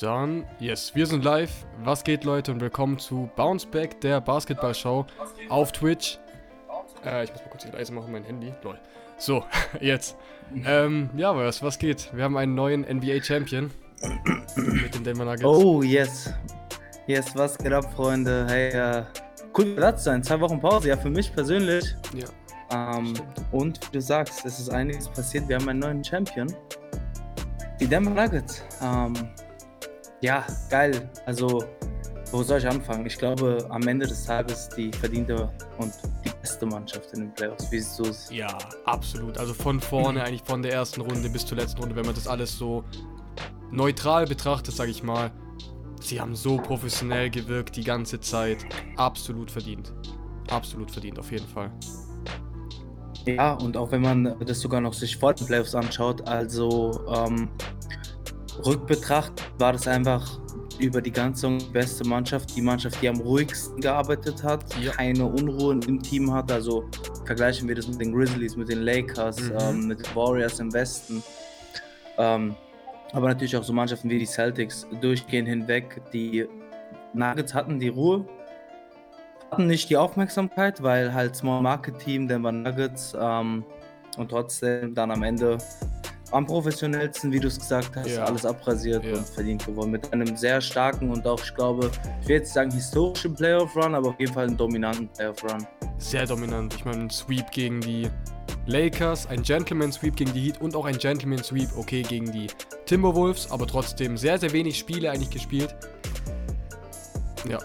Dann, yes, wir sind live. Was geht, Leute? Und willkommen zu Bounce Back, der Basketballshow auf Twitch. Äh, ich muss mal kurz die leise machen, mein Handy. Lol. So, jetzt. Ähm, ja, was, was geht? Wir haben einen neuen NBA-Champion mit den Denver Nuggets. Oh, yes. Yes, was geht ab, Freunde? Hey, äh, cool, zu sein. Zwei Wochen Pause, ja, für mich persönlich. Ja. Ähm, und wie du sagst, es ist einiges passiert. Wir haben einen neuen Champion. Die Denver Nuggets. Ähm, ja, geil. Also, wo soll ich anfangen? Ich glaube, am Ende des Tages die verdiente und die beste Mannschaft in den Playoffs. Wie siehst du es? Ja, absolut. Also von vorne, eigentlich von der ersten Runde bis zur letzten Runde, wenn man das alles so neutral betrachtet, sage ich mal. Sie haben so professionell gewirkt die ganze Zeit. Absolut verdient. Absolut verdient, auf jeden Fall. Ja, und auch wenn man das sogar noch sich vor den Playoffs anschaut, also ähm, Rückbetracht war das einfach über die ganze beste Mannschaft, die Mannschaft, die am ruhigsten gearbeitet hat, Ja. keine Unruhen im Team hat. Also vergleichen wir das mit den Grizzlies, mit den Lakers, Mhm. ähm, mit den Warriors im Westen. Ähm, aber natürlich auch so Mannschaften wie die Celtics durchgehend hinweg. Die Nuggets hatten die Ruhe, hatten nicht die Aufmerksamkeit, weil halt Small Market Team, Denver Nuggets ähm, und trotzdem dann am Ende am professionellsten, wie du es gesagt hast, Ja. alles abrasiert Ja. und verdient geworden. Mit einem sehr starken und auch, ich glaube, ich will jetzt sagen historischen Playoff-Run, aber auf jeden Fall einen dominanten Playoff-Run. Sehr dominant. Ich meine, ein Sweep gegen die Lakers, ein Gentleman Sweep gegen die Heat und auch ein Gentleman Sweep, okay, gegen die Timberwolves, aber trotzdem sehr, sehr wenig Spiele eigentlich gespielt. Ja,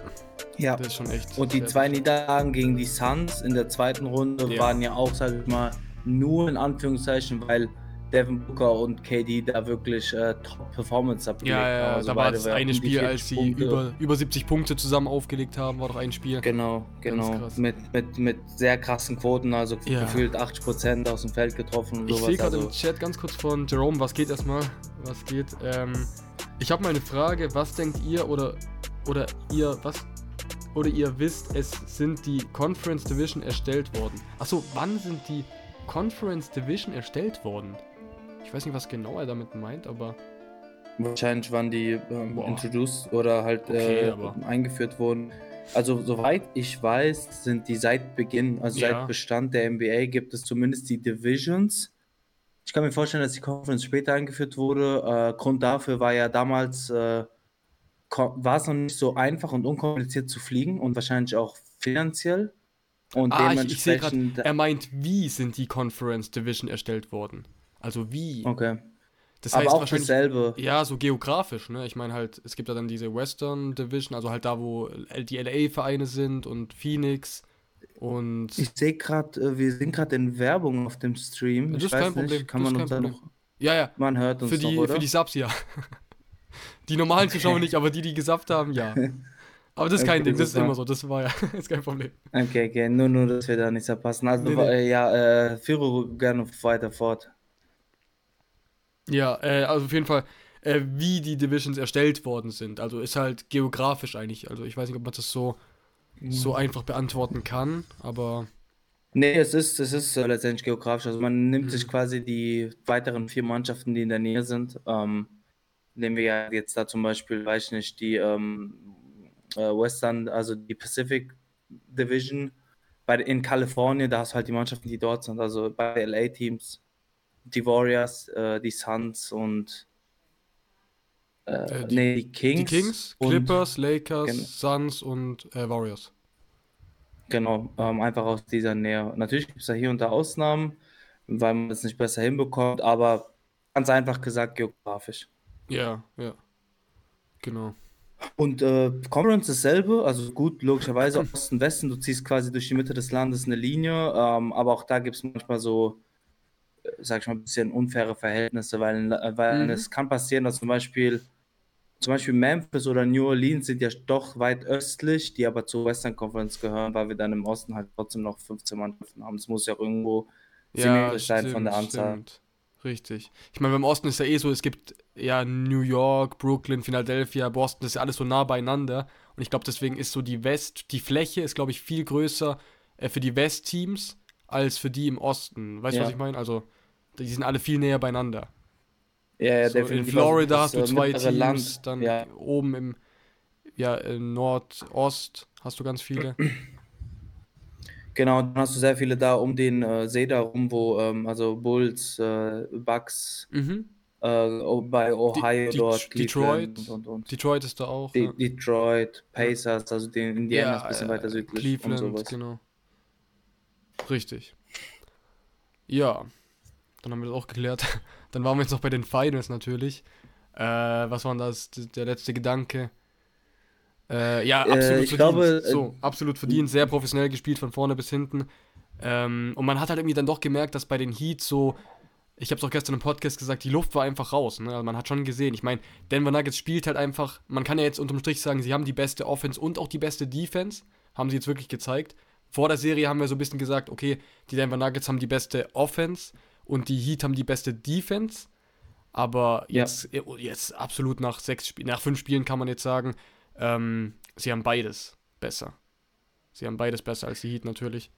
Ja. das ist schon echt. Und die zwei Niederlagen gegen die Suns in der zweiten Runde Ja. waren ja auch, sage ich mal, nur in Anführungszeichen, weil Devin Booker und KD da wirklich äh, Top-Performance abgelegt Ja, ja, haben. Also da war das eine Spiel, 40 als sie Punkte. über, über 70 Punkte zusammen aufgelegt haben, war doch ein Spiel. Genau, genau. Mit, mit, mit sehr krassen Quoten, also Ja. gefühlt 80% aus dem Feld getroffen und Ich sowas. sehe gerade Also, im Chat ganz kurz von Jerome, was geht erstmal? Was geht? Ähm, ich habe mal eine Frage, was denkt ihr oder oder ihr was oder ihr wisst, es sind die Conference Division erstellt worden. Achso, wann sind die Conference Division erstellt worden? Ich weiß nicht, was genau er damit meint, aber wahrscheinlich waren die ähm, introduced oder halt Okay, äh, eingeführt worden. Also soweit ich weiß, sind die seit Beginn, also Ja. seit Bestand der NBA gibt es zumindest die Divisions. Ich kann mir vorstellen, dass die Conference später eingeführt wurde. Äh, Grund dafür war ja damals, äh, war es noch nicht so einfach und unkompliziert zu fliegen und wahrscheinlich auch finanziell. Und ah, ich, ich gerade, dementsprechend. er meint, wie sind die Conference Division erstellt worden? Also wie? okay. Das Aber heißt auch wahrscheinlich dasselbe. Ja, so geografisch, ne? Ich meine halt, es gibt ja dann diese Western Division, also halt da, wo die LA-Vereine sind und Phoenix und. Ich sehe gerade, äh, wir sind gerade in Werbung auf dem Stream. Das ich ist kein Problem, nicht, kann das man uns da noch. ja, ja, Man hört uns für die, noch, oder? für die Subs ja. Die normalen Zuschauer nicht, aber die, die gesubbt haben, ja. Aber das ist kein Okay, Ding, das ist immer so, das war ja, ist kein Problem. Okay, okay, nur, nur, dass wir da nicht verpassen. Also, Nee, nee. äh, ja, äh, führe gerne weiter fort. Ja, äh, also auf jeden Fall, äh, wie die Divisions erstellt worden sind. Also ist halt geografisch eigentlich. Also ich weiß nicht, ob man das so, so Mhm. einfach beantworten kann, aber. Nee, es ist, es ist äh, letztendlich geografisch. Also, man nimmt Mhm. sich quasi die weiteren vier Mannschaften, die in der Nähe sind. Ähm, nehmen wir ja jetzt da zum Beispiel, weiß ich nicht, die ähm, äh, Western, also die Pacific Division. Bei, in Kalifornien, da hast du halt die Mannschaften, die dort sind. Also bei LA-Teams, die Warriors, äh, die Suns und äh, Äh, die- nee, die Kings. Die Kings, und- Clippers, Lakers, Gen- Suns und äh, Warriors. Genau, ähm, einfach aus dieser Nähe. Natürlich gibt es da hier und da Ausnahmen, weil man es nicht besser hinbekommt, aber ganz einfach gesagt geografisch. Ja, ja. Genau. Und äh, Conference dasselbe, also gut, logischerweise Osten, Westen, du ziehst quasi durch die Mitte des Landes eine Linie, ähm, aber auch da gibt es manchmal so, sag ich mal, ein bisschen unfaire Verhältnisse, weil, äh, weil Mhm. es kann passieren, dass zum Beispiel, zum Beispiel Memphis oder New Orleans sind ja doch weit östlich, die aber zur Western Conference gehören, weil wir dann im Osten halt trotzdem noch 15 Mannschaften haben. Es muss ja irgendwo symmetrisch sein von der Anzahl. stimmt. Richtig. Ich meine, beim Osten ist ja eh so, es gibt ja New York, Brooklyn, Philadelphia, Boston, das ist ja alles so nah beieinander. Und ich glaube, deswegen ist so die West, die Fläche ist, glaube ich, viel größer äh, für die West-Teams als für die im Osten. Weißt du, Ja. was ich meine? Also, die sind alle viel näher beieinander. Ja, ja, So, in definitiv. Florida hast Also du äh, zwei Teams, Land, dann ja. oben im ja, in Nordost hast du ganz viele. Genau, dann hast du sehr viele da um den äh, See da rum, wo, ähm, also Bulls, äh, Bucks, Mhm. äh, bei Ohio Die- dort, Detroit. Cleveland und, und. Detroit ist da auch. De ja. Detroit, Pacers, also den Indiana Ja, ist ein bisschen äh, weiter südlich Cleveland, und sowas. genau. Richtig. Ja, dann haben wir das auch geklärt. Dann waren wir jetzt noch bei den Finals natürlich. Äh, was war denn das, der letzte Gedanke? Äh, ja, Äh, absolut ich verdient. glaube, äh, so, absolut verdient, sehr professionell gespielt von vorne bis hinten. Ähm, und man hat halt irgendwie dann doch gemerkt, dass bei den Heats so, ich habe es auch gestern im Podcast gesagt, die Luft war einfach raus. Ne? Also man hat schon gesehen. Ich meine, Denver Nuggets spielt halt einfach, man kann ja jetzt unterm Strich sagen, sie haben die beste Offense und auch die beste Defense. Haben sie jetzt wirklich gezeigt. Vor der Serie haben wir so ein bisschen gesagt, okay, die Denver Nuggets haben die beste Offense und die Heat haben die beste Defense. Aber Ja. jetzt, jetzt absolut nach sechs Spielen, nach fünf Spielen kann man jetzt sagen, ähm, sie haben beides besser. Sie haben beides besser als die Heat natürlich.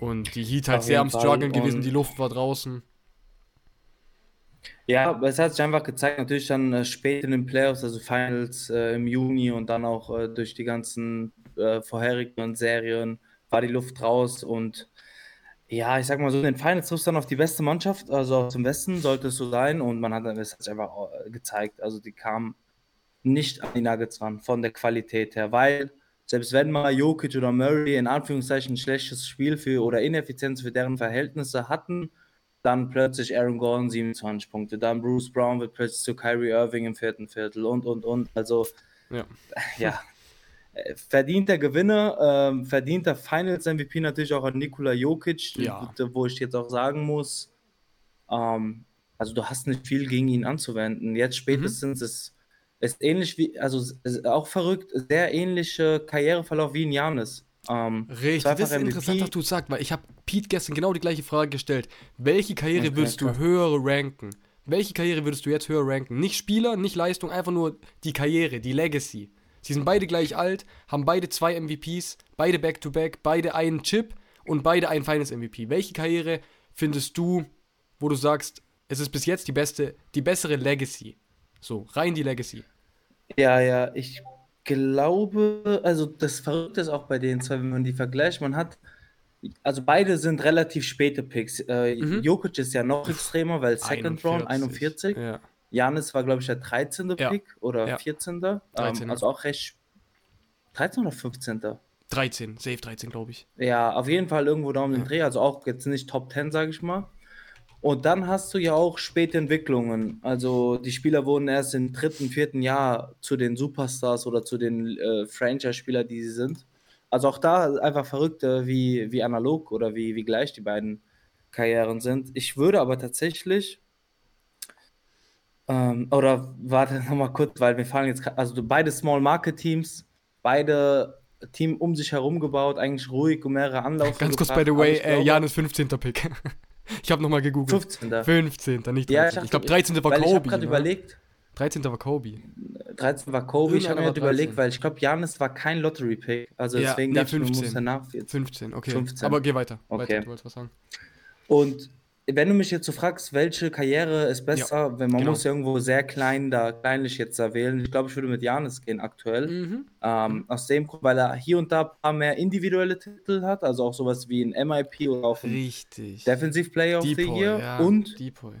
Und die Heat halt Auf sehr am struggeln gewesen, die Luft war draußen. Ja, aber es hat sich einfach gezeigt, natürlich dann äh, spät in den Playoffs, also Finals äh, im Juni und dann auch äh, durch die ganzen äh, vorherigen Serien war die Luft raus und ja, ich sag mal so, in den Finals triffst du dann auf die beste Mannschaft, also aus dem Westen sollte es so sein und man hat dann, es einfach äh, gezeigt, also die kamen nicht an die Nuggets ran, von der Qualität her, weil selbst wenn mal Jokic oder Murray in Anführungszeichen ein schlechtes Spiel für oder Ineffizienz für deren Verhältnisse hatten, dann plötzlich Aaron Gordon 27 Punkte, dann Bruce Brown wird plötzlich zu Kyrie Irving im vierten Viertel und und und. Also Ja. ja, verdienter Gewinner, ähm, verdienter Finals MVP natürlich auch an Nikola Jokic, Ja. wo ich jetzt auch sagen muss, ähm, also du hast nicht viel gegen ihn anzuwenden. Jetzt spätestens ist ist ähnlich wie, also es ist auch verrückt, sehr ähnlicher Karriereverlauf wie in Janis. Ähm, Richtig, das ist interessant, MVP. dass du es sagst, weil ich habe Pete gestern genau die gleiche Frage gestellt. Welche Karriere Okay, würdest du krass. höher ranken? Welche Karriere würdest du jetzt höher ranken? Nicht Spieler, nicht Leistung, einfach nur die Karriere, die Legacy. Sie sind beide gleich alt, haben beide zwei MVPs, beide Back-to-Back, beide einen Chip und beide einen Finals MVP. Welche Karriere findest du, wo du sagst, es ist bis jetzt die beste, die bessere Legacy? So, rein die Legacy. Ja, ja, ich glaube, also das Verrückte ist auch bei den zwei, wenn man die vergleicht, man hat, also beide sind relativ späte Picks. Äh, Mhm. Jokic ist ja noch extremer, weil Second Round 41. Ja. Janis war, glaube ich, der 13. Ja. Pick oder Ja. 14. 13. Ähm, also auch recht 13 oder 15. 13, safe 13, glaube ich. Ja, auf jeden Fall irgendwo da um den Ja. Dreh, also auch jetzt nicht Top 10, sage ich mal. Und dann hast du ja auch späte Entwicklungen. Also die Spieler wurden erst im dritten, vierten Jahr zu den Superstars oder zu den äh, Franchise-Spielern, die sie sind. Also auch da einfach verrückt, wie, wie analog oder wie, wie gleich die beiden Karrieren sind. Ich würde aber tatsächlich, ähm, oder warte nochmal kurz, weil wir fallen jetzt, also du- beide Small Market Teams, beide Team um sich herum gebaut, eigentlich ruhig und mehrere Anlauf. Ganz kurz, by gebracht, the way, ich äh, Janis 15. Pick. ich habe nochmal gegoogelt. 15. 15. nicht 13. Ja, ich dachte- glaube, 13. war weil ich habe Kobe. gerade Ne? überlegt, 13. war Kobe. 13 war Kobe, ich habe mir gerade war 13. überlegt, weil ich glaube, Janis war kein Lottery-Pick. Also Ja, deswegen nee, dachte ich, mir, 15. muss danach jetzt. 15, okay. 15. Aber geh weiter. Okay. weiter. Du wolltest was sagen. Und wenn du mich jetzt so fragst, welche Karriere ist besser, wenn man genau. muss ja irgendwo sehr klein da kleinlich jetzt da wählen. Ich glaube, ich würde mit Janis gehen aktuell. Mhm. Ähm, aus dem Grund, weil er hier und da ein paar mehr individuelle Titel hat, also auch sowas wie ein MIP oder auch ein Richtig. Defensive Player of the Year. ja. Und Depoy.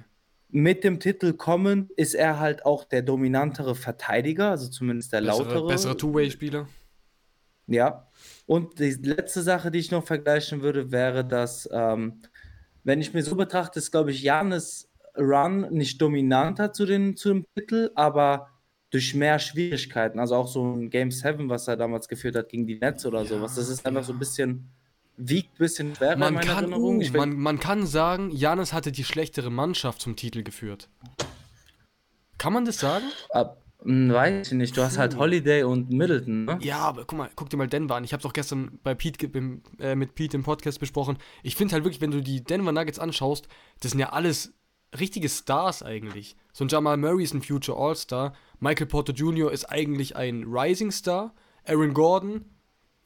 mit dem Titel kommen ist er halt auch der dominantere Verteidiger, also zumindest der Bessere, lautere. bessere Two-Way-Spieler. Ja. Und die letzte Sache, die ich noch vergleichen würde, wäre, dass, ähm, wenn ich mir so betrachte, ist, glaube ich, Janis Run nicht dominanter zu, den, zu dem Titel, aber durch mehr Schwierigkeiten. Also auch so ein Game 7, was er damals geführt hat gegen die Nets oder Ja, sowas. Das ist einfach so ein bisschen, wiegt ein bisschen schwerer in Man meiner kann, Erinnerung. uh, man, man kann sagen, Janis hatte die schlechtere Mannschaft zum Titel geführt. Kann man das sagen? ab, hm, weiß ich nicht, du hast halt Puh. Holiday und Middleton, ne? Ja, aber guck mal, guck dir mal Denver an. Ich habe es auch gestern bei Pete ge- im, äh, mit Pete im Podcast besprochen. Ich finde halt wirklich, wenn du die Denver Nuggets anschaust, das sind ja alles richtige Stars eigentlich. So ein Jamal Murray ist ein Future All-Star. Michael Porter Jr. ist eigentlich ein Rising Star. Aaron Gordon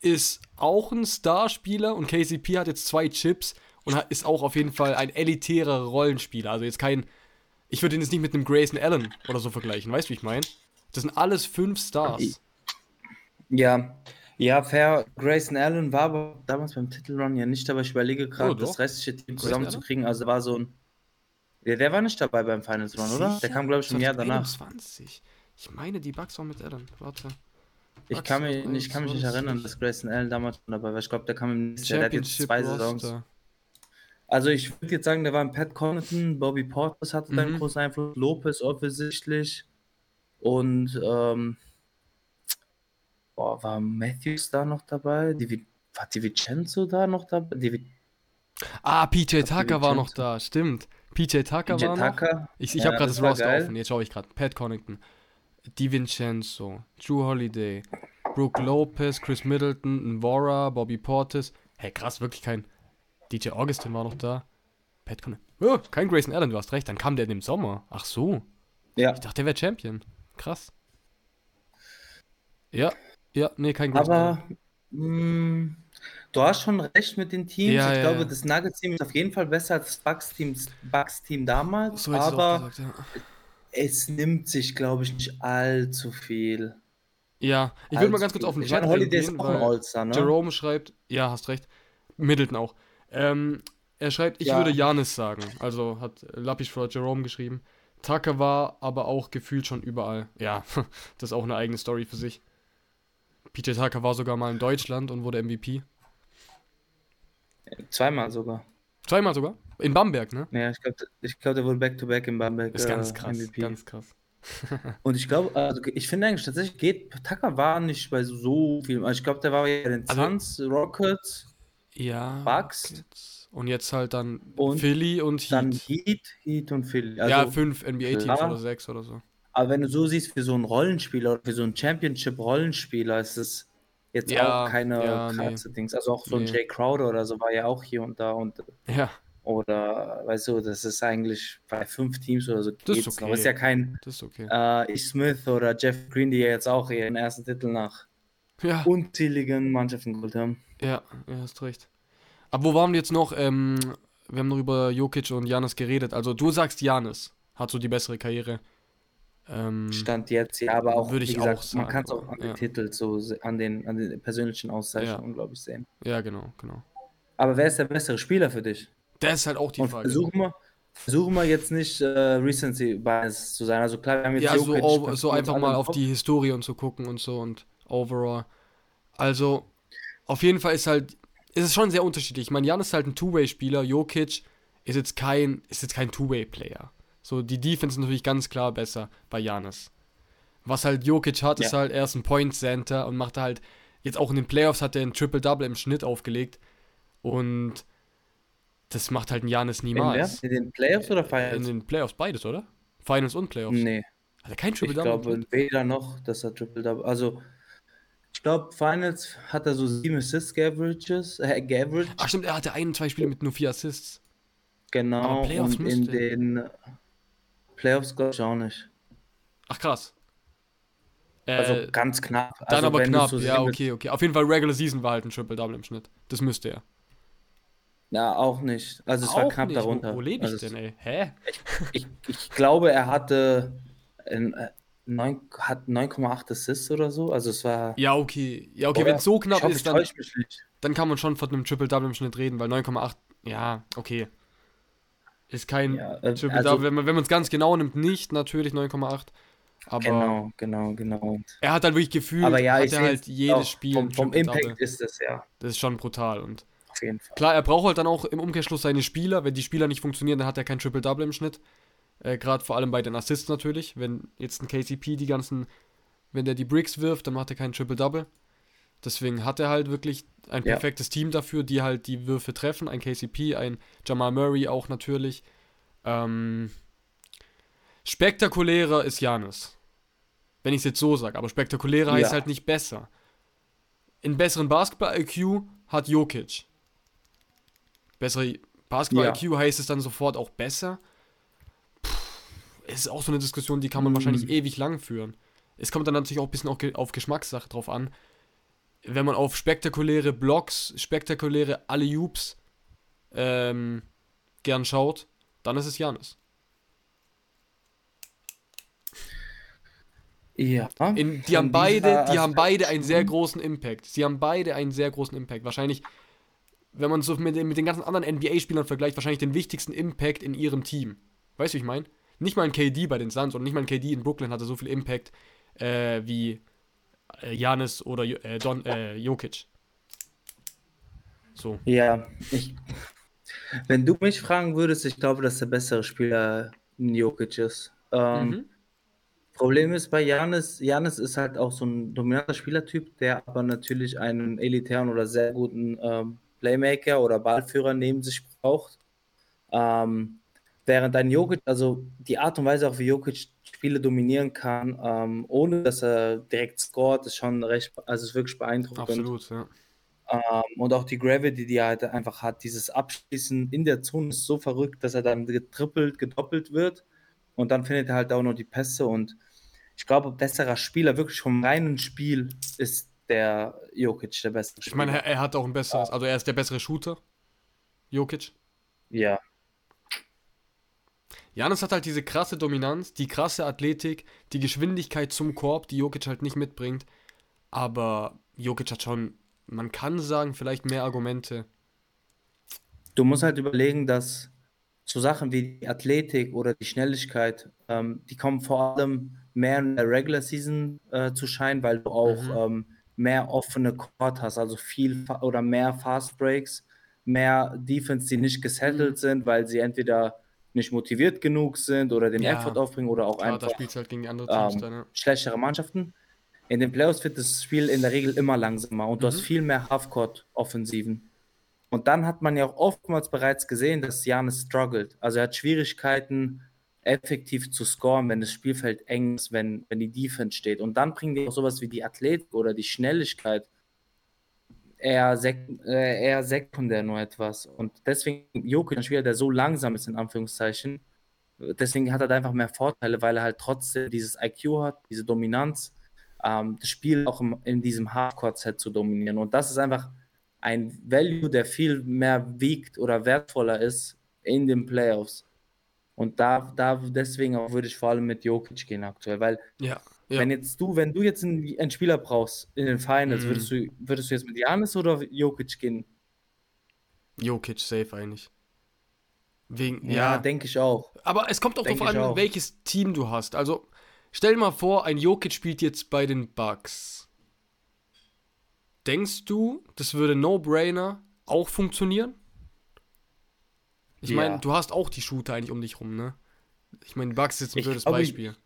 ist auch ein Starspieler und KCP hat jetzt zwei Chips und hat, ist auch auf jeden Fall ein elitärer Rollenspieler. Also jetzt kein Ich würde ihn jetzt nicht mit einem Grayson Allen oder so vergleichen, weißt du, wie ich meine? Das sind alles fünf Stars. Ja, ja, fair. Grayson Allen war aber damals beim Titelrun ja nicht dabei. Ich überlege gerade, Oh, das restliche Team zusammenzukriegen. Also war so ein. Ja, der war nicht dabei beim Finals Run, oder? Der kam, glaube ich, im Jahr danach. 2021. Ich meine, die Bugs waren mit Allen. Warte. Ich kann, mich, ich kann mich nicht 21. erinnern, dass Grayson Allen damals schon dabei war. Ich glaube, der kam im nächsten Jahr. Der hat jetzt zwei Saisons. Roster. Also ich würde jetzt sagen, der war ein Pat Connaughton, Bobby Portis hatte da einen Mhm. großen Einfluss, Lopez offensichtlich und ähm, boah, war Matthews da noch dabei? Divi, war Divincenzo da noch dabei? Divi, Ah, PJ Tucker war noch da, stimmt. PJ Tucker PJ war noch. Tucker? Ich, ich Ja, habe gerade das das Roster geil. offen. Jetzt schaue ich gerade. Pat Connington, DiVincenzo, Drew Holiday, Brooke Lopez, Chris Middleton, Nvora, Bobby Portis. Hey, krass, wirklich kein. DJ Augustin war noch da. Pat Connington. Oh, kein Grayson Allen, du hast recht. Dann kam der in dem Sommer. Ach so. Ja, Ich dachte, der wäre Champion. Krass. Ja, ja, nee, kein Allen. aber mh, du hast schon recht mit den Teams. Ja, ich ja, glaube, ja. das Nuggets-Team ist auf jeden Fall besser als das Bucks-Team Bucks -Team damals, So aber gesagt, es nimmt sich, glaube ich, nicht allzu viel. Ja, ich will mal ganz kurz auf den Ich Chat Holiday ist eingehen, auch ein All-Star, ne? Jerome schreibt, ja, hast recht. Middleton auch. Ähm, er schreibt, ich würde Janis sagen. Also hat Lappisch vor Jerome geschrieben. Tucker war aber auch gefühlt schon überall. Ja, das ist auch eine eigene Story für sich. PJ Tucker war sogar mal in Deutschland und wurde MVP. Zweimal sogar. Zweimal sogar. In Bamberg, ne? Ja, ich glaube, ich glaub, der wurde Back-to-Back in Bamberg Ist ganz äh, krass. MVP. Ganz krass. Und ich glaube, also ich finde eigentlich tatsächlich geht, Tucker war nicht bei so viel. Also ich glaube, der war bei den Also- Suns, Rockets, Ja. Bucks. Rockets. Und jetzt halt dann Und Philly und Heat. dann Heat, Heat und Philly. Also, ja, fünf NBA-Teams oder sechs oder so. aber wenn du so siehst, für so einen Rollenspieler, für so einen Championship-Rollenspieler ist es jetzt Ja, auch keine ja, nee. krasse Dings. Also auch so ein Nee. Jay Crowder oder so war ja auch hier und da und Ja, oder weißt du, das ist eigentlich bei fünf Teams oder so Das ist noch. okay. Ist ja kein ist okay. äh, Smith oder Jeff Green, die ja jetzt auch ihren ersten Titel nach Ja. unzähligen Mannschaften geholt haben. Ja, ja, hast recht. Aber wo waren wir jetzt noch? Ähm, wir haben noch über Jokic und Janis geredet. Also du sagst, Janis hat so die bessere Karriere. Ähm, Stand jetzt, ja, aber auch, Würde ich gesagt, auch sagen, man kann es auch an den ja. Titel so, an den, an den persönlichen Auszeichnungen, glaube ich, sehen. ja, genau, genau. Aber wer ist der bessere Spieler für dich? Das ist halt auch die Und Frage. versuchen wir, versuchen wir jetzt nicht äh, Recency Bias zu sein. Also klar, wir haben jetzt Ja, so, over, so einfach mal auf die Historie und so gucken und so und overall. Also, auf jeden Fall ist halt, ist es schon sehr unterschiedlich. Ich meine, Jan ist halt ein Two-Way-Spieler, Jokic ist jetzt kein, ist jetzt kein Two-Way-Player. So, die Defense ist natürlich ganz klar besser bei Janis. Was halt Jokic hat, ist Ja. halt, er ist ein Point Center und macht halt, jetzt auch in den Playoffs hat er ein Triple-Double im Schnitt aufgelegt. Und das macht halt ein Janis In, niemals. in den Playoffs oder In Finals? den Playoffs beides, oder? Finals und Playoffs. Nee, Hat er kein ich Triple-Double? glaube weder noch, dass er Triple Double. Also, ich glaube, Finals hat er so sieben Assist-Gaverages. Äh, Gaverage. Ach stimmt, er hatte ein, zwei Spiele mit nur vier Assists. Genau, und in den Playoffs glaube ich auch nicht. Ach krass. Also äh, also ganz knapp. Dann also, aber knapp, so ja, okay, okay. Auf jeden Fall Regular Season war halt ein Triple-Double im Schnitt. Das müsste er. Ja, auch nicht. Also es auch war knapp nicht. darunter. Wo, wo lebe ich also, denn, ey? Hä? Ich, ich, ich glaube, er hatte in, äh, 9, hat 9,8 Assists oder so. Also es war. Ja, okay. Ja, okay, wenn es so knapp ist, dann, dann kann man schon von einem Triple-Double im Schnitt reden, weil 9,8, ja, okay. Ist kein ja, äh, Triple-Double, also, wenn man es ganz genau nimmt, nicht natürlich 9,8. Aber genau, genau, genau. Er hat halt wirklich Gefühl, aber ja, hat er halt jedes Spiel. Vom, vom Impact ist das, ja. Das ist schon brutal. Und Klar, er braucht halt dann auch im Umkehrschluss seine Spieler. Wenn die Spieler nicht funktionieren, dann hat er kein Triple-Double im Schnitt. Äh, Gerade vor allem bei den Assists natürlich. Wenn jetzt ein KCP die ganzen, wenn der die Bricks wirft, dann macht er kein Triple-Double. Deswegen hat er halt wirklich ein Ja. perfektes Team dafür, die halt die Würfe treffen. Ein KCP, ein Jamal Murray auch natürlich. Ähm, spektakulärer ist Janis. Wenn ich es jetzt so sage. Aber spektakulärer heißt Ja. halt nicht besser. In besseren Basketball-IQ hat Jokic. Bessere Basketball-IQ heißt es dann sofort auch besser. Ist auch so eine Diskussion, die kann man Mm. wahrscheinlich ewig lang führen. Es kommt dann natürlich auch ein bisschen auf, Ge- auf Geschmackssache drauf an. Wenn man auf spektakuläre Blocks, spektakuläre Alley-Oops ähm, gern schaut, dann ist es Janis. Ja. In, die haben beide, die haben beide einen sehr Aspekt- großen Impact. Sie haben beide einen sehr großen Impact. Wahrscheinlich, wenn man so mit, den- mit den ganzen anderen NBA-Spielern vergleicht, wahrscheinlich den wichtigsten Impact in ihrem Team. Weißt du, wie ich meine? Nicht mal ein KD bei den Suns und nicht mal ein KD in Brooklyn hatte so viel Impact äh, wie äh, Janis oder Jo- äh, Don, äh, Jokic. So. Ja, ich, wenn du mich fragen würdest, ich glaube, dass der bessere Spieler Jokic ist. Ähm, Mhm. Problem ist bei Janis, Janis ist halt auch so ein dominanter Spielertyp, der aber natürlich einen elitären oder sehr guten ähm, Playmaker oder Ballführer neben sich braucht. Ähm, während ein Jokic, also die Art und Weise, auch wie Jokic Spiele dominieren kann, ähm, ohne dass er direkt scoret, ist schon recht, also ist wirklich beeindruckend. Absolut, ja. Ähm, und auch die Gravity, die er halt einfach hat, dieses Abschließen in der Zone ist so verrückt, dass er dann getrippelt, gedoppelt wird. Und dann findet er halt auch noch die Pässe. Und ich glaube, besserer Spieler, wirklich vom reinen Spiel, ist der Jokic der bessere Ich Spieler. meine, er, er hat auch ein besseres, also er ist der bessere Shooter. Jokic. ja, Janis hat halt diese krasse Dominanz, die krasse Athletik, die Geschwindigkeit zum Korb, die Jokic halt nicht mitbringt. Aber Jokic hat schon, man kann sagen, vielleicht mehr Argumente. du musst halt überlegen, dass so Sachen wie die Athletik oder die Schnelligkeit, ähm, die kommen vor allem mehr in der Regular Season äh, zu scheinen, weil du auch ähm, mehr offene Court hast, also viel oder mehr Fast Breaks, mehr Defense, die nicht gesettelt sind, weil sie entweder nicht motiviert genug sind oder den Ja. Effort aufbringen oder auch Klar, einfach halt gegen die andere Teams ähm, dann, ja. schlechtere Mannschaften. In den Playoffs wird das Spiel in der Regel immer langsamer und du hast viel mehr Halfcourt-Offensiven. Und dann hat man ja auch oftmals bereits gesehen, dass Janis struggelt. Also er hat Schwierigkeiten, effektiv zu scoren, wenn das Spielfeld eng ist, wenn, wenn die Defense steht. Und dann bringen die auch sowas wie die Athletik oder die Schnelligkeit eher, sek äh, eher sekundär nur etwas. Und deswegen, Jokic, ein Spieler, der so langsam ist, in Anführungszeichen, deswegen hat er da einfach mehr Vorteile, weil er halt trotzdem dieses IQ hat, diese Dominanz, ähm, das Spiel auch im, in diesem Hardcore-Set zu dominieren. Und das ist einfach ein Value, der viel mehr wiegt oder wertvoller ist in den Playoffs. Und da, da deswegen auch würde ich vor allem mit Jokic gehen aktuell, weil Ja, ja. wenn jetzt du, wenn du jetzt einen, einen Spieler brauchst in den Finals, Mhm. würdest du, würdest du jetzt mit Janis oder Jokic gehen? Jokic safe eigentlich. Wegen, Ja, ja. denke ich auch. Aber es kommt auch Denk darauf ich an, auch. welches Team du hast. Also, stell dir mal vor, ein Jokic spielt jetzt bei den Bucks. Denkst du, das würde No-Brainer auch funktionieren? Ich Ja. meine, du hast auch die Shooter eigentlich um dich rum, ne? Ich meine, Bucks ist jetzt ein Ich blödes glaube, Beispiel.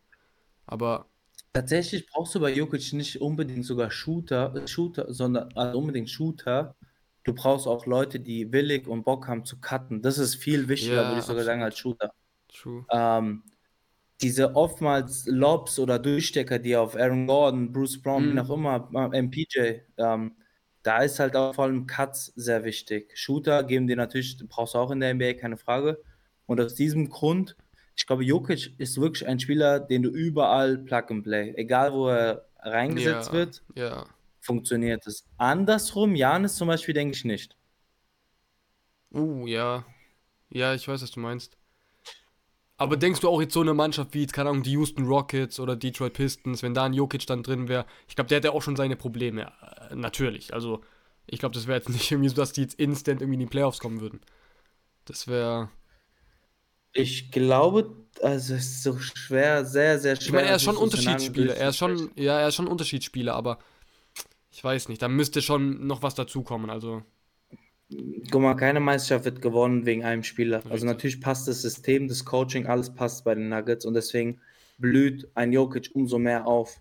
Aber Tatsächlich brauchst du bei Jokic nicht unbedingt sogar Shooter, Shooter, sondern also unbedingt Shooter. Du brauchst auch Leute, die willig und Bock haben zu cutten. Das ist viel wichtiger, Ja, würde ich sogar sagen, absolut. als Shooter. true. Ähm, diese oftmals Lobs oder Durchstecker, die auf Aaron Gordon, Bruce Brown, wie Mhm. auch immer, äh, MPJ, ähm, da ist halt auch vor allem Cuts sehr wichtig. Shooter geben dir natürlich, brauchst du auch in der NBA, keine Frage. Und aus diesem Grund, ich glaube, Jokic ist wirklich ein Spieler, den du überall Plug and Play, egal wo er reingesetzt Ja, wird, ja. funktioniert es. Andersrum, Janis zum Beispiel, denke ich nicht. Uh, ja. Ja, ich weiß, was du meinst. Aber denkst du auch jetzt so eine Mannschaft wie, keine Ahnung, die Houston Rockets oder Detroit Pistons, wenn da ein Jokic dann drin wäre, ich glaube, der hätte auch schon seine Probleme. Äh, natürlich. Also, ich glaube, das wäre jetzt nicht irgendwie so, dass die jetzt instant irgendwie in die Playoffs kommen würden. Das wäre. Ich glaube, also es ist so schwer, sehr, sehr schwer. Ich meine, er ist schon Unterschiedsspieler. Er ist schon, ja, er ist schon Unterschiedsspieler, aber ich weiß nicht, da müsste schon noch was dazukommen. Also, Guck mal, keine Meisterschaft wird gewonnen wegen einem Spieler. Richtig. Also natürlich passt das System, das Coaching, alles passt bei den Nuggets und deswegen blüht ein Jokic umso mehr auf.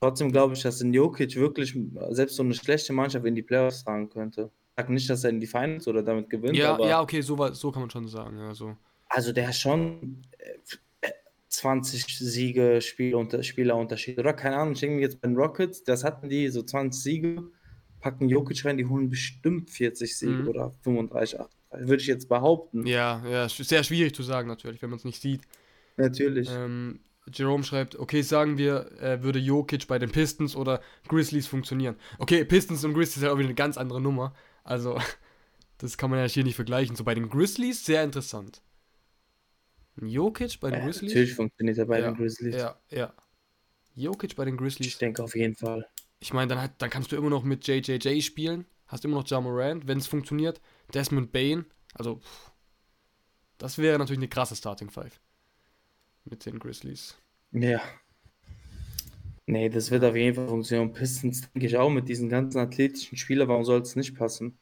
Trotzdem glaube ich, dass ein Jokic wirklich selbst so eine schlechte Mannschaft in die Playoffs tragen könnte. Ich sage nicht, dass er in die Finals oder damit gewinnt, ja, aber ja, okay, so, so kann man schon sagen. Ja, so. Also der hat schon äh, 20 Siege, Spielunter Spielerunterschied. Oder keine Ahnung, ich denke mir jetzt bei den Rockets, das hatten die so 20 Siege, packen Jokic rein, die holen bestimmt 40 Siege Mhm. oder 35, 38, würde ich jetzt behaupten. Ja, ja, sehr schwierig zu sagen, natürlich, wenn man es nicht sieht. Natürlich. Ähm, Jerome schreibt, okay, sagen wir, äh, würde Jokic bei den Pistons oder Grizzlies funktionieren. Okay, Pistons und Grizzlies ist halt auch wieder eine ganz andere Nummer. Also, das kann man ja hier nicht vergleichen. So bei den Grizzlies sehr interessant. Jokic bei den Ja, Grizzlies? natürlich funktioniert er bei ja, den Grizzlies. Ja, ja. Jokic bei den Grizzlies? Ich denke auf jeden Fall. Ich meine, dann, dann kannst du immer noch mit JJJ spielen. Hast immer noch Ja Morant, wenn es funktioniert. Desmond Bain. Also, pff, das wäre natürlich eine krasse Starting Five. Mit den Grizzlies. Ja. Nee, das wird auf jeden Fall funktionieren. Pistons denke ich auch mit diesen ganzen athletischen Spielern, warum soll es nicht passen?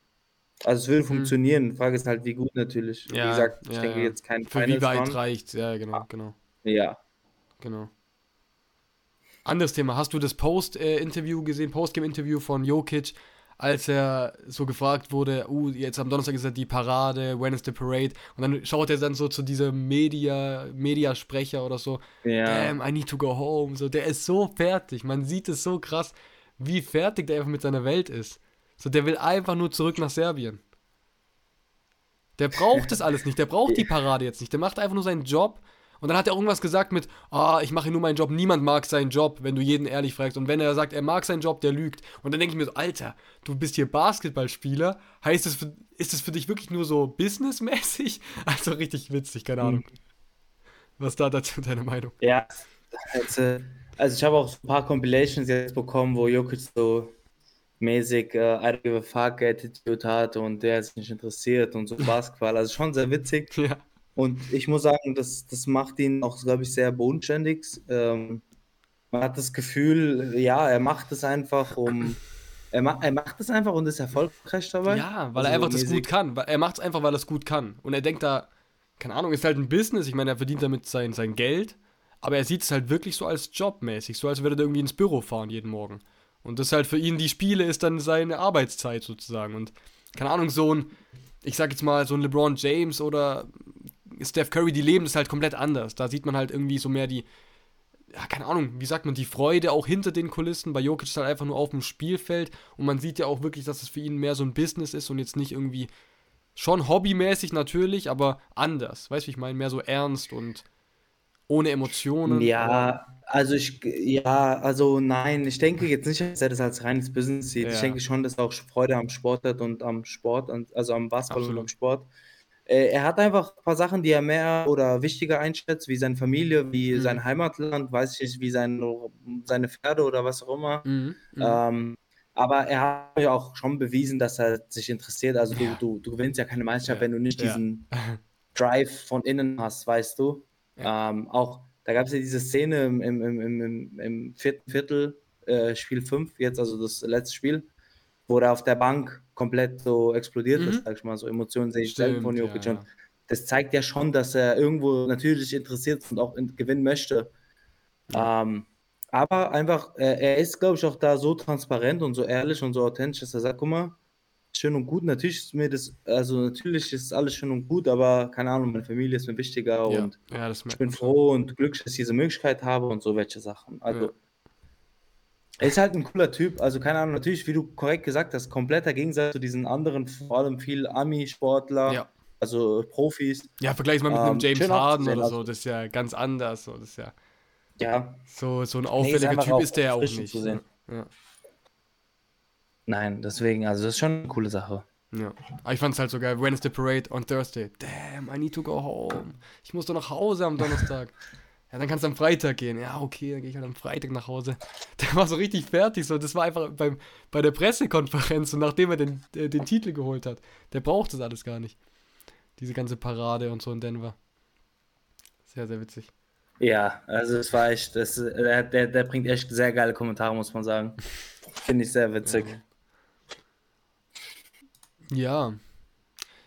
Also es würde Hm. funktionieren. Die Frage ist halt, wie gut natürlich. Wie Ja, gesagt, ich ja, denke ja. jetzt kein Für wie Finals weit Run. reicht Ja, genau, genau, Ja. genau. Anderes Thema. Hast du das Post-Interview gesehen, Post-Game-Interview von Jokic, als er so gefragt wurde, uh, jetzt am Donnerstag ist ja die Parade, when is the parade? Und dann schaut er dann so zu diesem Media, Mediasprecher oder so, Ja. damn, I need to go home. So, der ist so fertig. Man sieht es so krass, wie fertig der einfach mit seiner Welt ist. So, der will einfach nur zurück nach Serbien. Der braucht das alles nicht. Der braucht die Parade jetzt nicht. Der macht einfach nur seinen Job. Und dann hat er irgendwas gesagt mit, ah, ich mache nur meinen Job. Niemand mag seinen Job, wenn du jeden ehrlich fragst. Und wenn er sagt, er mag seinen Job, der lügt. Und dann denke ich mir so, Alter, du bist hier Basketballspieler. Heißt das, für, ist das für dich wirklich nur so businessmäßig? Also richtig witzig, keine Ahnung. Was da dazu deine Meinung? Ja, also, also ich habe auch ein paar Compilations jetzt bekommen, wo Jokic so mäßig äh, I don't give a fuck Attitude hat und der sich nicht interessiert und so Basketball. Also schon sehr witzig. Ja. Und ich muss sagen, das, das macht ihn auch, glaube ich, sehr bodenständig. Ähm, man hat das Gefühl, ja, er macht es einfach, um. Er, ma er macht es einfach und ist erfolgreich dabei. Ja, weil er Also einfach das mäßig- gut kann. Er macht es einfach, weil er es gut kann. Und er denkt da, keine Ahnung, ist halt ein Business. Ich meine, er verdient damit sein, sein Geld. Aber er sieht es halt wirklich so als jobmäßig. So als würde er irgendwie ins Büro fahren jeden Morgen. Und das halt für ihn, die Spiele ist dann seine Arbeitszeit sozusagen. Und keine Ahnung, so ein, ich sag jetzt mal, so ein LeBron James oder Steph Curry, die leben das halt komplett anders. Da sieht man halt irgendwie so mehr die, ja, keine Ahnung, wie sagt man, die Freude auch hinter den Kulissen. Bei Jokic ist halt einfach nur auf dem Spielfeld und man sieht ja auch wirklich, dass es für ihn mehr so ein Business ist und jetzt nicht irgendwie schon hobbymäßig natürlich, aber anders. Weißt du, wie ich meine? Mehr so ernst und ohne Emotionen. Ja, also ich, ja, also nein, ich denke jetzt nicht, dass er das als reines Business sieht. Ich Ja. denke schon, dass er auch Freude am Sport hat und am Sport, also am Basketball und Absolut. am Sport. Äh, Er hat einfach ein paar Sachen, die er mehr oder wichtiger einschätzt, wie seine Familie, wie Mhm. sein Heimatland, weiß ich nicht, wie sein, seine Pferde oder was auch immer. Mhm, mhm. Ähm, aber er hat ja auch schon bewiesen, dass er sich interessiert. Also du, Ja. du, du gewinnst ja keine Meisterschaft, Ja. wenn du nicht Ja. diesen Drive von innen hast, weißt du. Ähm, auch da gab es ja diese Szene im, im, im, im, im, vierten Viertel, äh, Spiel 5, jetzt also das letzte Spiel, wo er auf der Bank komplett so explodiert Mhm. ist, sag ich mal, so Emotionen sehe ich selten von Jokic. ja, ja. das zeigt ja schon, dass er irgendwo natürlich interessiert ist und auch in, gewinnen möchte. Ähm, aber einfach, äh, er ist, glaube ich, auch da so transparent und so ehrlich und so authentisch, dass er sagt, guck mal, schön und gut, natürlich ist mir das, also natürlich ist alles schön und gut, aber keine Ahnung, meine Familie ist mir wichtiger ja. und ja, das ich bin froh und glücklich, dass ich diese Möglichkeit habe und so welche Sachen. Also, Ja. er ist halt ein cooler Typ, also keine Ahnung, natürlich, wie du korrekt gesagt hast, kompletter Gegensatz zu diesen anderen, vor allem viel Ami-Sportler, also Profis. Ja, vergleich mal mit einem Ähm, James schön Harden oder so. also- Das ist ja ganz anders. So, das ja Ja, so, so ein auffälliger einfach Typ ist der ja auch nicht. sehen. Ja. Nein, deswegen, also das ist schon eine coole Sache. Ja. Aber ich fand's halt so geil. Wednesday Parade on Thursday. Damn, I need to go home. Ich muss doch nach Hause am Donnerstag. ja, dann kannst du am Freitag gehen. Ja, okay, dann gehe ich halt am Freitag nach Hause. Der war so richtig fertig. So. Das war einfach beim, bei der Pressekonferenz und nachdem er den, äh, den Titel geholt hat. Der braucht das alles gar nicht. Diese ganze Parade und so in Denver. Sehr, sehr witzig. Ja, also es war echt, das, der, der, der bringt echt sehr geile Kommentare, muss man sagen. Finde ich sehr witzig. Ja.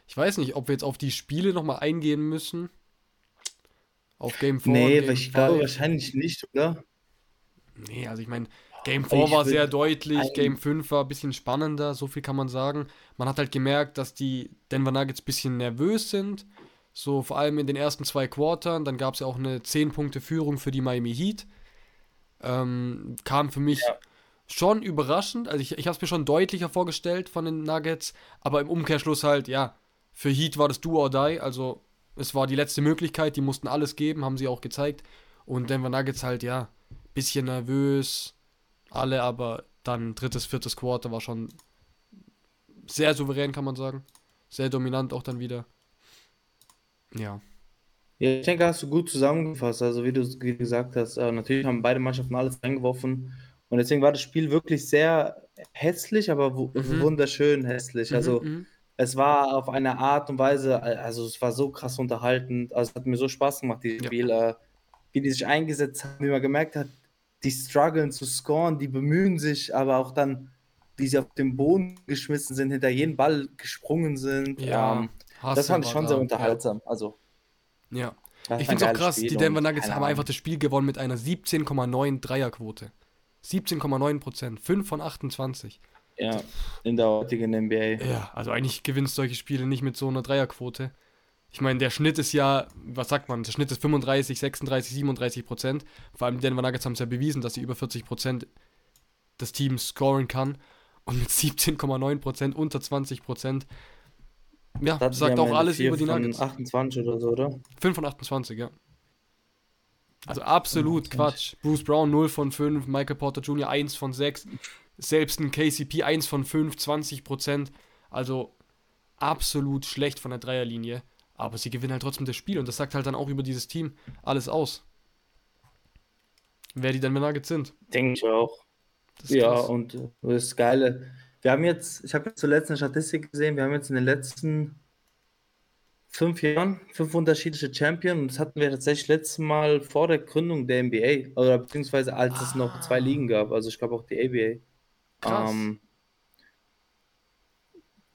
Ich weiß nicht, ob wir jetzt auf die Spiele nochmal eingehen müssen. Auf Game 4. Nee, Game ich glaube 5. wahrscheinlich nicht, oder? Nee, also ich meine, Game 4 Ich war sehr deutlich, Game 5 war ein bisschen spannender, so viel kann man sagen. Man hat halt gemerkt, dass die Denver Nuggets ein bisschen nervös sind. So vor allem in den ersten zwei Quartern. Dann gab es ja auch eine 10-Punkte-Führung für die Miami Heat. Ähm, kam für mich Ja. Schon überraschend. Also ich, ich habe es mir schon deutlicher vorgestellt von den Nuggets. Aber im Umkehrschluss halt, ja, für Heat war das Do or Die. Also es war die letzte Möglichkeit. Die mussten alles geben, haben sie auch gezeigt. Und Denver Nuggets halt, ja, bisschen nervös. Alle, aber dann drittes, viertes Quarter war schon sehr souverän, kann man sagen. Sehr dominant auch dann wieder. Ja. Ja, ich denke, hast du gut zusammengefasst. Also, wie du, gesagt hast, äh, natürlich haben beide Mannschaften alles reingeworfen. Und deswegen war das Spiel wirklich sehr hässlich, aber mhm. wunderschön hässlich. Mhm, also, mhm. es war auf eine Art und Weise, also es war so krass unterhaltend. Also, es hat mir so Spaß gemacht, dieses ja. Spiel. Äh, wie die sich eingesetzt haben, wie man gemerkt hat, die strugglen zu scoren, die bemühen sich, aber auch dann, wie sie auf den Boden geschmissen sind, hinter jeden Ball gesprungen sind. Ja, ähm, das fand ich schon sehr unterhaltsam. Ja. Also, ja. Ich finde es auch krass, die Denver Nuggets haben einfach das Spiel gewonnen mit einer 17,9 Dreierquote. 17,9 Prozent, 5 von 28. Ja, in der heutigen NBA. Ja, also eigentlich gewinnst du solche Spiele nicht mit so einer Dreierquote. Ich meine, der Schnitt ist ja, was sagt man, der Schnitt ist 35, 36, 37 Prozent. Vor allem die Denver Nuggets haben es ja bewiesen, dass sie über 40 Prozent des Teams scoren kann. Und mit 17,9 Prozent, unter 20 Prozent. Ja, das sagt auch alles über die Nuggets. 28 oder so, oder? 5 von 28, ja. Also absolut 28. Quatsch. Bruce Brown 0 von 5, Michael Porter Jr. 1 von 6, selbst ein KCP 1 von 5, 20 Prozent. Also absolut schlecht von der Dreierlinie. Aber sie gewinnen halt trotzdem das Spiel und das sagt halt dann auch über dieses Team alles aus. Wer die dann Nuggets sind. Denke ich auch. Ja, und das Geile. Wir haben jetzt, ich habe jetzt zuletzt eine Statistik gesehen, wir haben jetzt in den letzten fünf Jahren fünf unterschiedliche Champions und das hatten wir tatsächlich letztes Mal vor der Gründung der NBA oder beziehungsweise als ah. es noch zwei Ligen gab, also ich glaube auch die ABA. Krass. Ähm,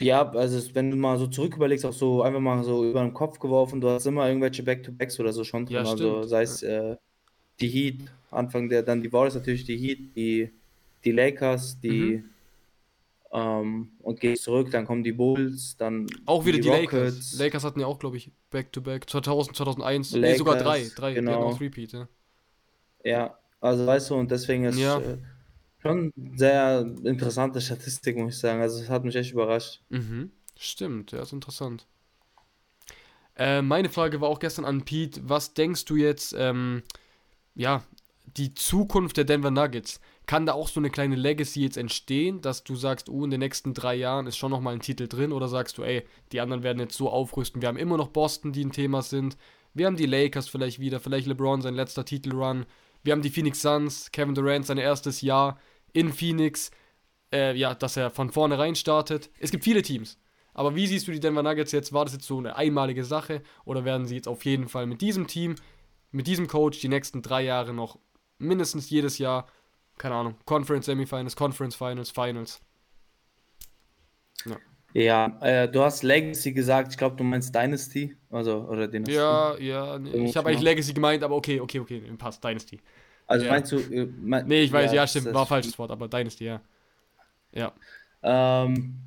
ja, also wenn du mal so zurück überlegst, auch so einfach mal so über den Kopf geworfen, du hast immer irgendwelche Back-to-Backs oder so schon drin. Ja, also sei es äh, die Heat, Anfang der, dann die Warriors natürlich, die Heat, die, die Lakers, die mhm. Ähm, und gehst zurück, dann kommen die Bulls, dann auch wieder die, die Lakers. Lakers hatten ja auch, glaube ich, Back-to-Back 2000, 2001, Lakers, nee, sogar drei, drei, genau. auch Repeat, ja. Ja, also weißt du, und deswegen ist ja. äh, Schon sehr interessante Statistik, muss ich sagen. Also, es hat mich echt überrascht. Mhm. Stimmt, ja, ist interessant. Äh, meine Frage war auch gestern an Pete. Was denkst du jetzt, ähm, ja, die Zukunft der Denver Nuggets? Kann da auch so eine kleine Legacy jetzt entstehen, dass du sagst, oh, in den nächsten drei Jahren ist schon nochmal ein Titel drin? Oder sagst du, ey, die anderen werden jetzt so aufrüsten? Wir haben immer noch Boston, die ein Thema sind. Wir haben die Lakers vielleicht wieder, vielleicht LeBron sein letzter Titelrun. Wir haben die Phoenix Suns, Kevin Durant sein erstes Jahr in Phoenix, äh, ja, dass er von vornherein startet. Es gibt viele Teams. Aber wie siehst du die Denver Nuggets jetzt? War das jetzt so eine einmalige Sache oder werden sie jetzt auf jeden Fall mit diesem Team, mit diesem Coach die nächsten drei Jahre noch mindestens jedes Jahr, keine Ahnung, Conference Semifinals, Conference Finals, Finals? Ja. Ja, äh, du hast Legacy gesagt, ich glaube, du meinst Dynasty, also oder Dynasty. Ja, ja, nee, ich habe eigentlich Legacy gemeint, aber okay, okay, okay, passt, Dynasty. Also ja. meinst du. Äh, mein, nee, ich weiß, ja, ja stimmt, war falsches Wort, aber Dynasty, ja. Ja. Ähm,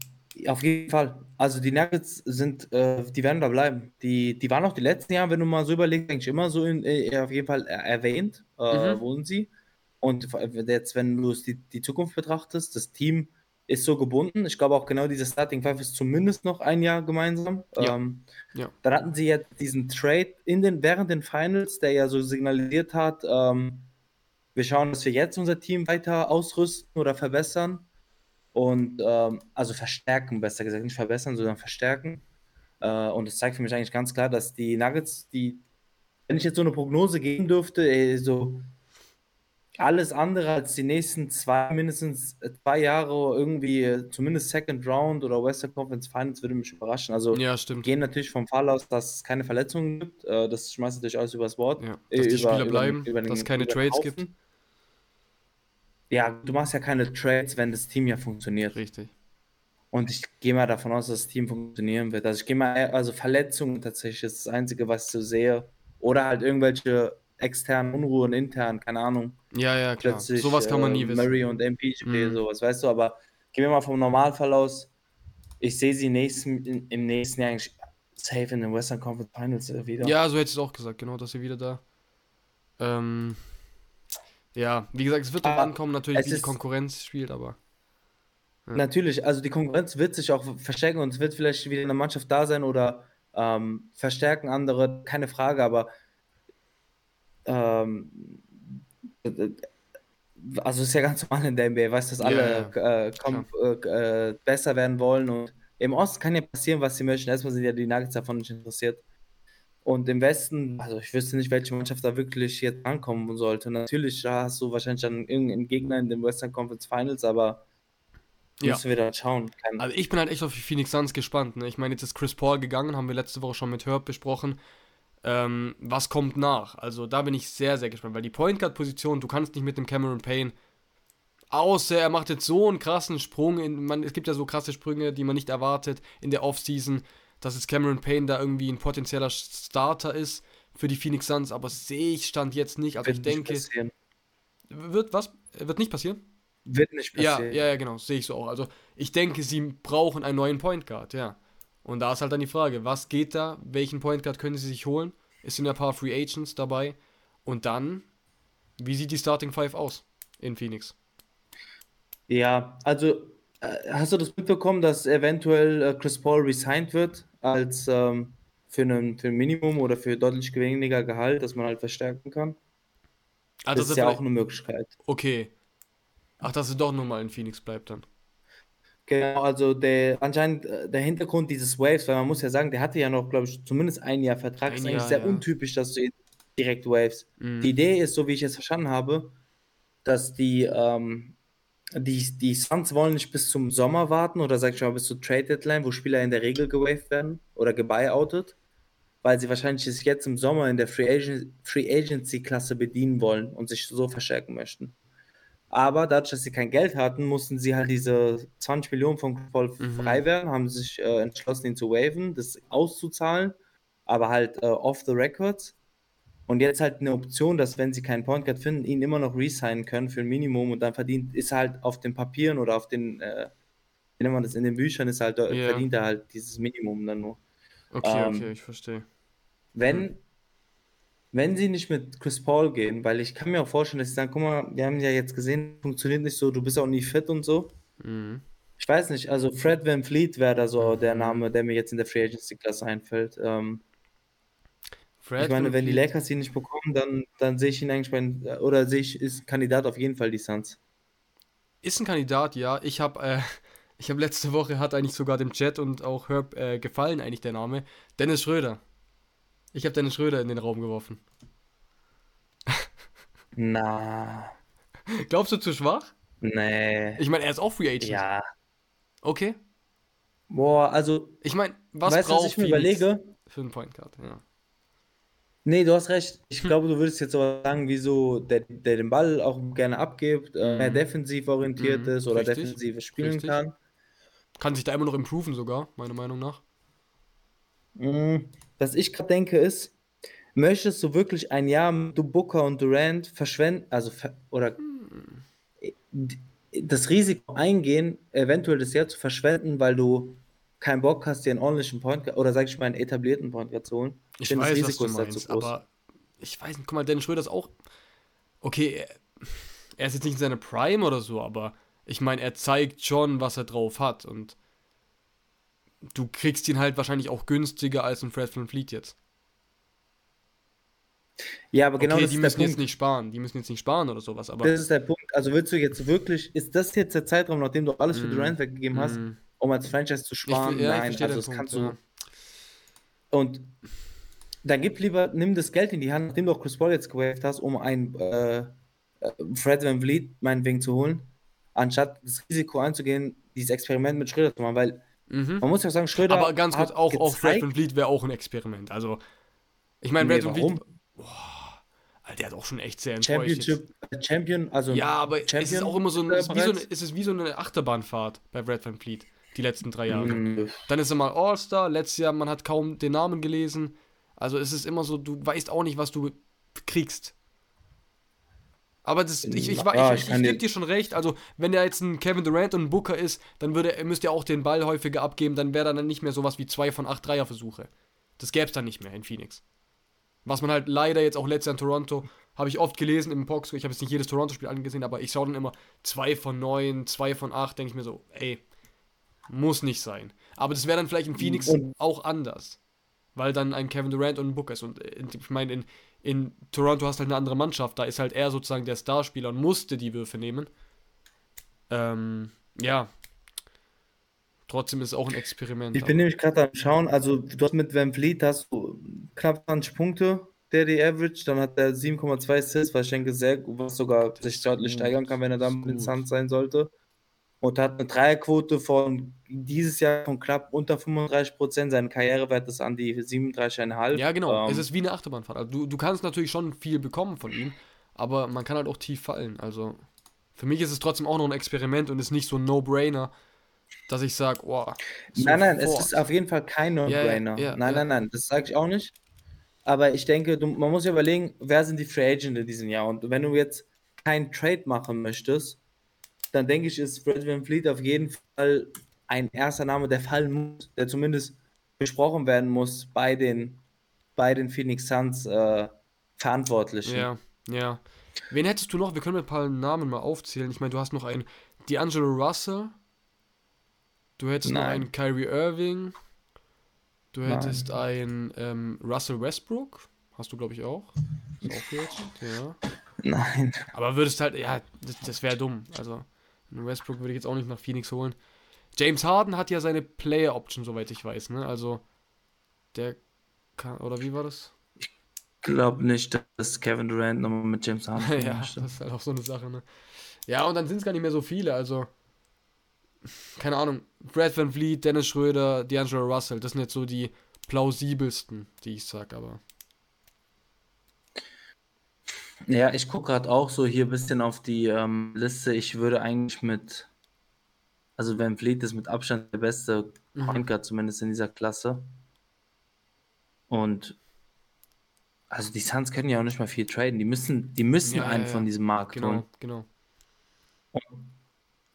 auf jeden Fall. Also die Nuggets sind, äh, die werden da bleiben. Die, die waren auch die letzten Jahre, wenn du mal so überlegst, eigentlich immer so in, äh, auf jeden Fall erwähnt, äh, mhm. wurden sie. Und jetzt, wenn du die, die Zukunft betrachtest, das Team ist so gebunden. Ich glaube auch genau diese Starting Five ist zumindest noch ein Jahr gemeinsam. Ja. Ähm, ja. Dann hatten sie jetzt diesen Trade in den, während den Finals, der ja so signalisiert hat, ähm, wir schauen, dass wir jetzt unser Team weiter ausrüsten oder verbessern. Und ähm, also verstärken, besser gesagt, nicht verbessern, sondern verstärken. Äh, und es zeigt für mich eigentlich ganz klar, dass die Nuggets, die, wenn ich jetzt so eine Prognose geben dürfte, ey, so alles andere als die nächsten zwei, mindestens zwei Jahre irgendwie, zumindest Second Round oder Western Conference Finals, würde mich überraschen. Also ja, gehen natürlich vom Fall aus, dass es keine Verletzungen gibt. Äh, das schmeißt natürlich alles übers Wort. Ja, dass äh, die Spieler über, bleiben, über den, dass es keine Trades gibt. Ja, du machst ja keine Trades, wenn das Team ja funktioniert. Richtig. Und ich gehe mal davon aus, dass das Team funktionieren wird. Also ich gehe mal, also Verletzungen tatsächlich ist das Einzige, was ich so sehe. Oder halt irgendwelche externen Unruhen, intern, keine Ahnung. Ja, ja, klar. Plötzlich, sowas kann man nie äh, wissen. Murray und MPJ, mhm. sowas, weißt du, aber gehen wir mal vom Normalfall aus. Ich sehe sie nächsten, im nächsten Jahr eigentlich safe in den Western Conference Finals äh, wieder. Ja, so hätte ich es auch gesagt, genau, dass sie wieder da. Ähm, ja, wie gesagt, es wird darauf ankommen, natürlich, wie die Konkurrenz spielt, aber. Ja. Natürlich, also die Konkurrenz wird sich auch verstärken und es wird vielleicht wieder eine Mannschaft da sein oder ähm, verstärken andere, keine Frage, aber ähm, also ist ja ganz normal in der NBA, weißt du, dass alle ja, äh, komm, äh, besser werden wollen und im Osten kann ja passieren, was sie möchten. Erstmal sind ja die Nuggets davon nicht interessiert. Und im Westen, also ich wüsste nicht, welche Mannschaft da wirklich jetzt ankommen sollte. Natürlich hast du wahrscheinlich dann irgendeinen Gegner in den Western Conference Finals, aber ja. müssen wir dann schauen. Kein also ich bin halt echt auf die Phoenix Suns gespannt. Ne? Ich meine, jetzt ist Chris Paul gegangen, haben wir letzte Woche schon mit Herb besprochen. Ähm, was kommt nach? Also da bin ich sehr, sehr gespannt, weil die Point Guard Position, du kannst nicht mit dem Cameron Payne, außer er macht jetzt so einen krassen Sprung, in, man, es gibt ja so krasse Sprünge, die man nicht erwartet in der Offseason dass jetzt Cameron Payne da irgendwie ein potenzieller Starter ist für die Phoenix Suns, aber sehe ich Stand jetzt nicht. Also wird ich denke. Passieren. Wird was? Wird nicht passieren? Wird nicht passieren. Ja, ja, ja genau, sehe ich so auch. Also ich denke, sie brauchen einen neuen Point Guard, ja. Und da ist halt dann die Frage, was geht da? Welchen Point Guard können sie sich holen? Es sind ein paar Free Agents dabei. Und dann, wie sieht die Starting Five aus in Phoenix? Ja, also äh, hast du das mitbekommen, dass eventuell äh, Chris Paul resigned wird als ähm, für, einen, für ein Minimum oder für deutlich weniger Gehalt, dass man halt verstärken kann? Ah, das, das, ist ja auch eine Möglichkeit. Okay. Ach, dass es doch nochmal in Phoenix bleibt dann. Genau, also der anscheinend äh, der Hintergrund dieses Waves, weil man muss ja sagen, der hatte ja noch, glaube ich, zumindest ein Jahr Vertrag. Ein ist eigentlich sehr ja. untypisch, dass du direkt Waves. Mhm. Die Idee ist, so wie ich es verstanden habe, dass die ähm, die, die Suns wollen nicht bis zum Sommer warten oder sag ich mal bis zur Trade Deadline, wo Spieler in der Regel gewaved werden oder gebuyoutet, weil sie wahrscheinlich sich jetzt im Sommer in der Free, Agent, Free Agency Klasse bedienen wollen und sich so verstärken möchten. Aber dadurch, dass sie kein Geld hatten, mussten sie halt diese 20 Millionen von Paul mhm. frei werden, haben sich äh, entschlossen, ihn zu waven, das auszuzahlen, aber halt äh, off the records. Und jetzt halt eine Option, dass wenn sie keinen Point Guard finden, ihn immer noch resignen können für ein Minimum und dann verdient, ist halt auf den Papieren oder auf den, äh, wie nennt man das, in den Büchern ist halt, yeah. verdient er halt dieses Minimum dann nur. Okay, ähm, okay, ich verstehe. Wenn, hm. Wenn sie nicht mit Chris Paul gehen, weil ich kann mir auch vorstellen, dass sie sagen, guck mal, wir haben ja jetzt gesehen, funktioniert nicht so, du bist auch nie fit und so. Mhm. Ich weiß nicht, also Fred Van Fleet wäre da so der Name, der mir jetzt in der Free Agency Klasse einfällt. Ähm, Fred ich meine, wenn die Lakers ihn nicht bekommen, dann, dann sehe ich ihn eigentlich bei, oder sehe ich, ist Kandidat auf jeden Fall die Suns. Ist ein Kandidat, ja. Ich habe äh, ich habe letzte Woche, hat eigentlich sogar dem Chat und auch Herb äh, gefallen, eigentlich der Name. Dennis Schröder. Ich habe Dennis Schröder in den Raum geworfen. Na. Glaubst du zu schwach? Nee. Ich meine, er ist auch Free Agent. Ja. Okay. Boah, also. Ich meine, was weißt, braucht was ich mir überlege? Für einen Point Guard, ja. Nee, du hast recht. Ich hm. glaube, du würdest jetzt aber sagen, wieso der, der den Ball auch gerne abgibt, äh, mehr mhm. defensiv orientiert mhm. ist oder Richtig. defensiv spielen Richtig. kann. Kann sich da immer noch improven sogar, meiner Meinung nach. Mhm. Was ich gerade denke ist, möchtest du wirklich ein Jahr mit du Booker und Durant verschwenden, also oder hm. das Risiko eingehen, eventuell das Jahr zu verschwenden, weil du keinen Bock hast, dir einen ordentlichen Point oder sag ich mal einen etablierten Point zu holen. Ich, ich weiß, das Risiko was du meinst, aber ich weiß nicht, guck mal, Dennis Schröder ist auch okay, er, er ist jetzt nicht in seiner Prime oder so, aber ich meine, er zeigt schon, was er drauf hat und du kriegst ihn halt wahrscheinlich auch günstiger als ein Fred Van Fleet jetzt. Ja, aber genau okay, das die müssen jetzt nicht sparen, die müssen jetzt nicht sparen oder sowas, aber das ist der Punkt. Also willst du jetzt wirklich, ist das jetzt der Zeitraum, nachdem du alles für mm, Durant weggegeben mm. hast, um als Franchise zu sparen. Ich, ja, Nein, also das Punkt, kannst du. Ja. Und dann gib lieber, nimm das Geld in die Hand, nachdem du auch Chris Paul jetzt gewaved hast, um ein äh, Fred Van Vliet meinetwegen zu holen, anstatt das Risiko einzugehen, dieses Experiment mit Schröder zu machen, weil mhm. man muss ja sagen, Schröder. Aber ganz kurz, auch, auch Fred Van Vliet wäre auch ein Experiment. Also, ich meine, nee, Fred Van Vliet. Boah, Alter, der hat auch schon echt sehr enttäuscht. Championship, Champion, also. Ja, aber Champion es ist auch immer so, ein, ist wie so eine, ist es wie so eine Achterbahnfahrt bei Red Van Fleet die letzten drei Jahre. Mhm. Dann ist er mal All-Star, letztes Jahr, man hat kaum den Namen gelesen. Also es ist immer so, du weißt auch nicht, was du kriegst. Aber das, ich, ich, ah, ich, ich, ich, gebe dir schon recht. Also, wenn der jetzt ein Kevin Durant und ein Booker ist, dann würde, müsste er auch den Ball häufiger abgeben. Dann wäre dann nicht mehr sowas wie zwei von acht Dreierversuche. Das gäbe es dann nicht mehr in Phoenix. Was man halt leider jetzt auch letztes Jahr in Toronto, habe ich oft gelesen im Box. Ich habe jetzt nicht jedes Toronto-Spiel angesehen, aber ich schaue dann immer zwei von neun, zwei von acht, denke ich mir so, ey, muss nicht sein. Aber das wäre dann vielleicht in Phoenix auch anders. Weil dann ein Kevin Durant und ein Booker ist. Und äh, ich meine, in, in Toronto hast du halt eine andere Mannschaft. Da ist halt er sozusagen der Starspieler und musste die Würfe nehmen. Ähm, ja. Trotzdem ist es auch ein Experiment. Ich bin nämlich gerade am Schauen, also du hast mit Van Vliet hast du knapp 20 Punkte, der die Average. Dann hat er 7,2 Assists, was ich denke, sehr, was sogar sich deutlich steigern kann, wenn er dann mit. Suns sein sollte. Und hat eine Dreierquote von dieses Jahr von knapp unter 35 Prozent. Sein Karrierewert ist an die 37,5. Ja, genau. Ähm, es ist wie eine Achterbahnfahrt. Also du, du kannst natürlich schon viel bekommen von ihm, aber man kann halt auch tief fallen. Also für mich ist es trotzdem auch noch ein Experiment und ist nicht so ein No-Brainer, dass ich sage, oh, Nein, nein, es ist auf jeden Fall kein No-Brainer. ja, nein, ja. nein, nein, das sage ich auch nicht. Aber ich denke, du, man muss ja überlegen, wer sind die Free Agents in diesem Jahr? Und wenn du jetzt keinen Trade machen möchtest, dann denke ich, ist Fred Van Fleet auf jeden Fall ein erster Name, der fallen muss, der zumindest besprochen werden muss bei den, bei den Phoenix Suns äh, Verantwortlichen. Ja, ja. Wen hättest du noch? Wir können ein paar Namen mal aufzählen. Ich meine, du hast noch einen D'Angelo Russell. Du hättest noch Nein. einen Kyrie Irving. Du Nein. hättest einen ähm, Russell Westbrook. Hast du, glaube ich, auch. Ist auch jetzt, ja. Nein. Aber würdest halt, ja, das, das wäre dumm. Also, Westbrook würde ich jetzt auch nicht nach Phoenix holen. James Harden hat ja seine Player Option, soweit ich weiß, ne? Also, der kann, oder wie war das? Ich glaube nicht, dass Kevin Durant nochmal mit James Harden ja, das ist halt auch so eine Sache, ne? Ja, und dann sind es gar nicht mehr so viele, also. Keine Ahnung. Brad Van Vliet, Dennis Schröder, D'Angelo Russell, das sind jetzt so die plausibelsten, die ich sag, aber. Ja, ich gucke gerade auch so hier ein bisschen auf die ähm, Liste. Ich würde eigentlich mit, also Van Vliet ist mit Abstand der beste Mhm. Point Guard zumindest in dieser Klasse. Und also die Suns können ja auch nicht mal viel traden. Die müssen, die müssen Ja, einen ja. von diesem Markt holen. Genau, genau.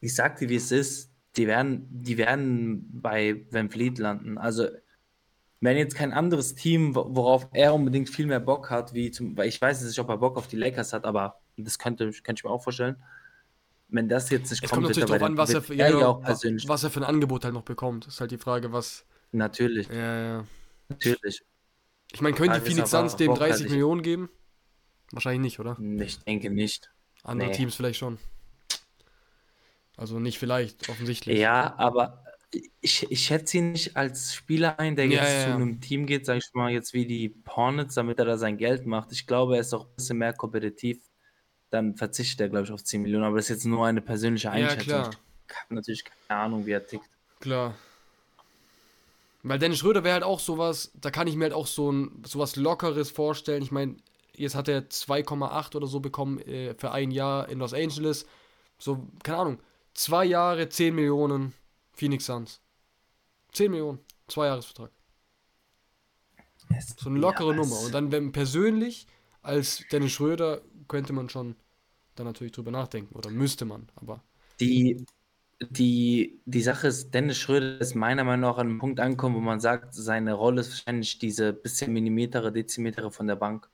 Ich sag dir, wie es ist. Die werden, die werden bei Van Vliet landen. Also wenn jetzt kein anderes Team, wo- worauf er unbedingt viel mehr Bock hat, wie zum, weil ich weiß nicht, ob er Bock auf die Lakers hat, aber das könnte, könnte ich mir auch vorstellen. Wenn das jetzt nicht Es kommt wird natürlich darauf an, was er, für, ja, ja was er für ein Angebot halt noch bekommt. Ist halt die Frage, was. Natürlich, Ja, ja. natürlich. Ich meine, können die Phoenix Suns dem Bock hat 30 ich- Millionen geben? Wahrscheinlich nicht, oder? Ich denke nicht. Andere Nee. Teams vielleicht schon. Also nicht vielleicht, offensichtlich. Ja, aber ich, ich schätze ihn nicht als Spieler ein, der Ja, jetzt ja, zu ja. einem Team geht, sag ich mal, jetzt wie die Hornets, damit er da sein Geld macht. Ich glaube, er ist auch ein bisschen mehr kompetitiv. Dann verzichtet er, glaube ich, auf 10 Millionen. Aber das ist jetzt nur eine persönliche Ja, Einschätzung. klar. Ich habe natürlich keine Ahnung, wie er tickt. Klar. Weil Dennis Schröder wäre halt auch sowas, da kann ich mir halt auch so ein sowas Lockeres vorstellen. Ich meine, jetzt hat er 2,8 oder so bekommen äh, für ein Jahr in Los Angeles. So, keine Ahnung, zwei Jahre, 10 Millionen Phoenix Suns. 10 Millionen, zwei Jahresvertrag. So eine lockere Ja, Nummer. Und dann, wenn persönlich, als Dennis Schröder, könnte man schon dann natürlich drüber nachdenken. Oder müsste man, aber. Die, die, die Sache ist, Dennis Schröder ist meiner Meinung nach an einem Punkt angekommen, wo man sagt, seine Rolle ist wahrscheinlich diese bisschen Millimeter, Dezimeter von der Bank.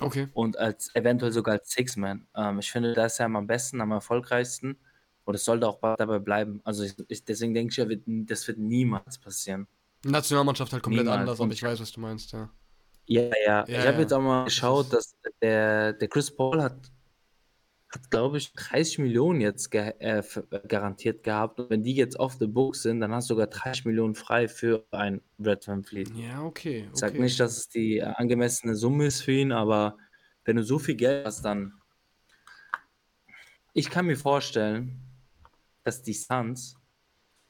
Okay. und als eventuell sogar als Six-Man. Ähm, ich finde, da ist er am besten, am erfolgreichsten und es sollte auch dabei bleiben. Also ich, ich, deswegen denke ich, wird, das wird niemals passieren. Nationalmannschaft halt komplett Niemals. anders, aber ich weiß, was du meinst, ja. Ja, ja. Ja, ich habe ja. jetzt auch mal geschaut, dass der, der Chris Paul hat, hat glaube ich, 30 Millionen jetzt ge äh, garantiert gehabt. Und wenn die jetzt off the books sind, dann hast du sogar 30 Millionen frei für ein Red Van Fleet. Ja, okay. Ich sage okay. nicht, dass es die angemessene Summe ist für ihn, aber wenn du so viel Geld hast, dann. Ich kann mir vorstellen, dass die Suns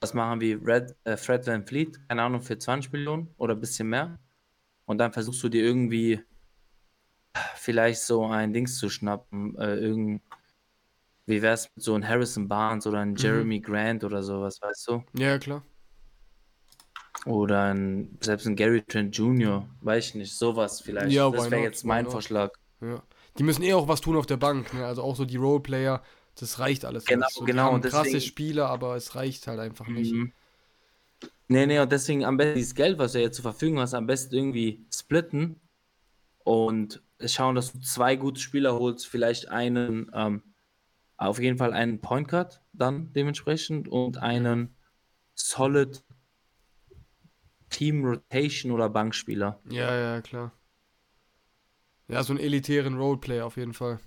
das machen wie Red, äh, Fred Van Fleet, keine Ahnung, für 20 Millionen oder ein bisschen mehr. Und dann versuchst du dir irgendwie vielleicht so ein Dings zu schnappen. Äh, irgend, wie wär's mit so ein Harrison Barnes oder ein Jeremy Grant oder sowas, weißt du? Ja, klar. Oder ein, selbst ein Gary Trent Jr., weiß ich nicht, sowas vielleicht. Ja, das wäre jetzt mein? Vorschlag. Ja. Die müssen eh auch was tun auf der Bank, ne? Also auch so die Roleplayer, das reicht alles Genau, nicht. So, genau, Die krasse Spieler, aber es reicht halt einfach nicht. Mhm. Nee, nee, und deswegen am besten dieses Geld, was du jetzt zur Verfügung hast, am besten irgendwie splitten und schauen, dass du zwei gute Spieler holst, vielleicht einen, ähm, auf jeden Fall einen Point Guard dann dementsprechend und einen Solid Team Rotation oder Bankspieler. Ja, ja, klar. Ja, so einen elitären Roleplayer auf jeden Fall.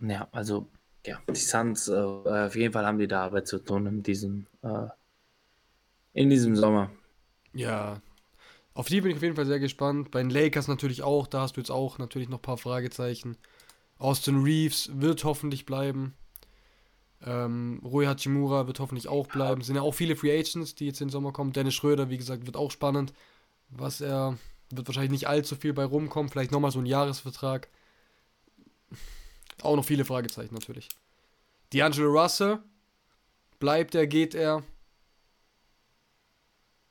Ja, also ja, die Suns, äh, auf jeden Fall haben die da Arbeit zu tun in diesem, äh, In diesem Sommer. Ja. Auf die bin ich auf jeden Fall sehr gespannt. Bei den Lakers natürlich auch. Da hast du jetzt auch natürlich noch ein paar Fragezeichen. Austin Reeves wird hoffentlich bleiben. Ähm, Rui Hachimura wird hoffentlich auch bleiben. Es sind ja auch viele Free Agents, die jetzt im Sommer kommen. Dennis Schröder, wie gesagt, wird auch spannend. Was er wird wahrscheinlich nicht allzu viel bei rumkommen. Vielleicht nochmal so ein Jahresvertrag. Auch noch viele Fragezeichen natürlich. D'Angelo Russell. Bleibt er, geht er?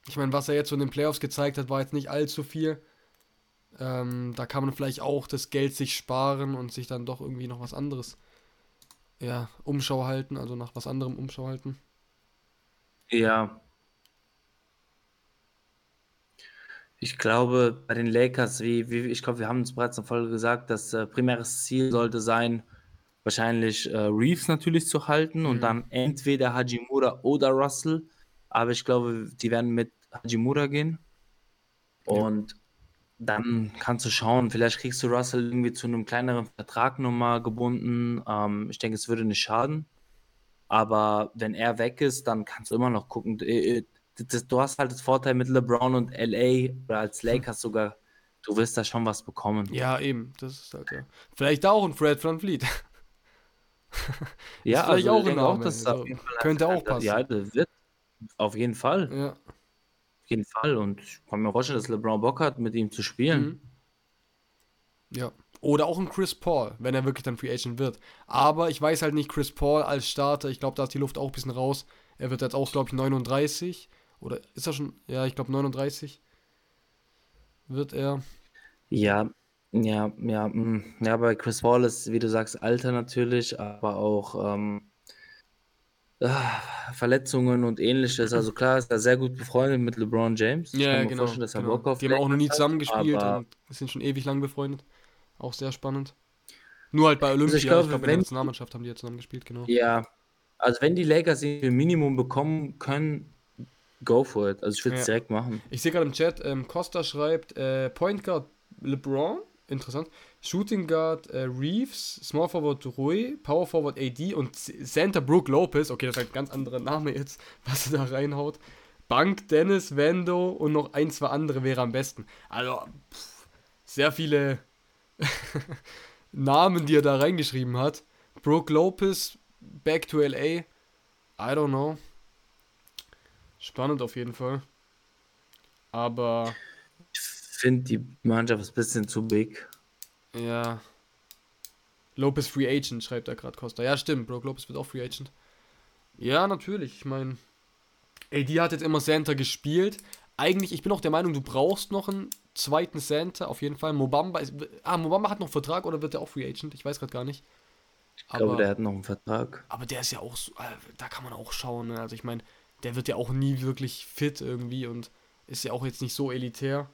Ich meine, was er jetzt so in den Playoffs gezeigt hat, war jetzt nicht allzu viel. Ähm, da kann man vielleicht auch das Geld sich sparen und sich dann doch irgendwie noch was anderes, ja, Umschau halten, also nach was anderem Umschau halten. Ja. Ich glaube, bei den Lakers, wie, wie ich glaube, wir haben es bereits in der Folge gesagt, das äh, primäres Ziel sollte sein, wahrscheinlich äh, Reeves natürlich zu halten mhm. und dann entweder Hajimura oder Russell. Aber ich glaube, die werden mit Hajimura gehen. Und ja. dann kannst du schauen, vielleicht kriegst du Russell irgendwie zu einem kleineren Vertrag nochmal gebunden. Ähm, ich denke, es würde nicht schaden. Aber wenn er weg ist, dann kannst du immer noch gucken. Das, du hast halt das Vorteil mit LeBron und LA oder als Lakers sogar, du wirst da schon was bekommen. Ja, eben. Das ist halt ja. Vielleicht auch ein Fred Van Fleet. ja, vielleicht also auch ein Name. Auch, das also, könnte auch passen. Ja, das wird auf jeden Fall. Ja. Auf jeden Fall. Und ich kann mir vorstellen, dass LeBron Bock hat, mit ihm zu spielen. Mhm. Ja. Oder auch ein Chris Paul, wenn er wirklich dann Free Agent wird. Aber ich weiß halt nicht, Chris Paul als Starter, ich glaube, da ist die Luft auch ein bisschen raus. Er wird jetzt auch, glaube ich, 39. Oder ist er schon? Ja, ich glaube 39 wird er. Ja, ja, ja, mm, ja, bei Chris Paul ist, wie du sagst, Alter natürlich, aber auch ähm, ah, Verletzungen und ähnliches. Also klar ist er sehr gut befreundet mit LeBron James. Ich ja, genau. Dass er genau. Bock auf Die haben auch noch nie zusammengespielt und sind schon ewig lang befreundet. Auch sehr spannend. Nur halt bei Olympia, also ich glaube, glaub, in der Nationalmannschaft haben die ja zusammengespielt, genau. Ja, also wenn die Lakers ein Minimum bekommen können, go for it. Also ich würde es ja. direkt machen. Ich sehe gerade im Chat, ähm, Costa schreibt, äh, Point Guard LeBron, interessant. Shooting Guard äh, Reeves, Small Forward Rui, Power Forward AD und Center Brook Lopez. Okay, das ist ein ganz anderer Name jetzt, was er da reinhaut. Bank Dennis, Vando und noch ein, zwei andere wäre am besten. Also, pff, sehr viele Namen, die er da reingeschrieben hat. Brook Lopez, back to LA. I don't know. Spannend auf jeden Fall. Aber. Ich finde, die Mannschaft ist ein bisschen zu big. Ja. Lopez Free Agent, schreibt er gerade Costa. Ja, stimmt. Brock Lopez wird auch Free Agent. Ja, natürlich. Ich meine, AD hat jetzt immer Center gespielt. Eigentlich, ich bin auch der Meinung, du brauchst noch einen zweiten Center, auf jeden Fall. Mobamba ist, ah, Mobamba hat noch einen Vertrag oder wird der auch Free Agent? Ich weiß gerade gar nicht. Ich glaube, aber, der hat noch einen Vertrag. Aber der ist ja auch so, äh, da kann man auch schauen. Ne? Also ich meine, der wird ja auch nie wirklich fit irgendwie und ist ja auch jetzt nicht so elitär.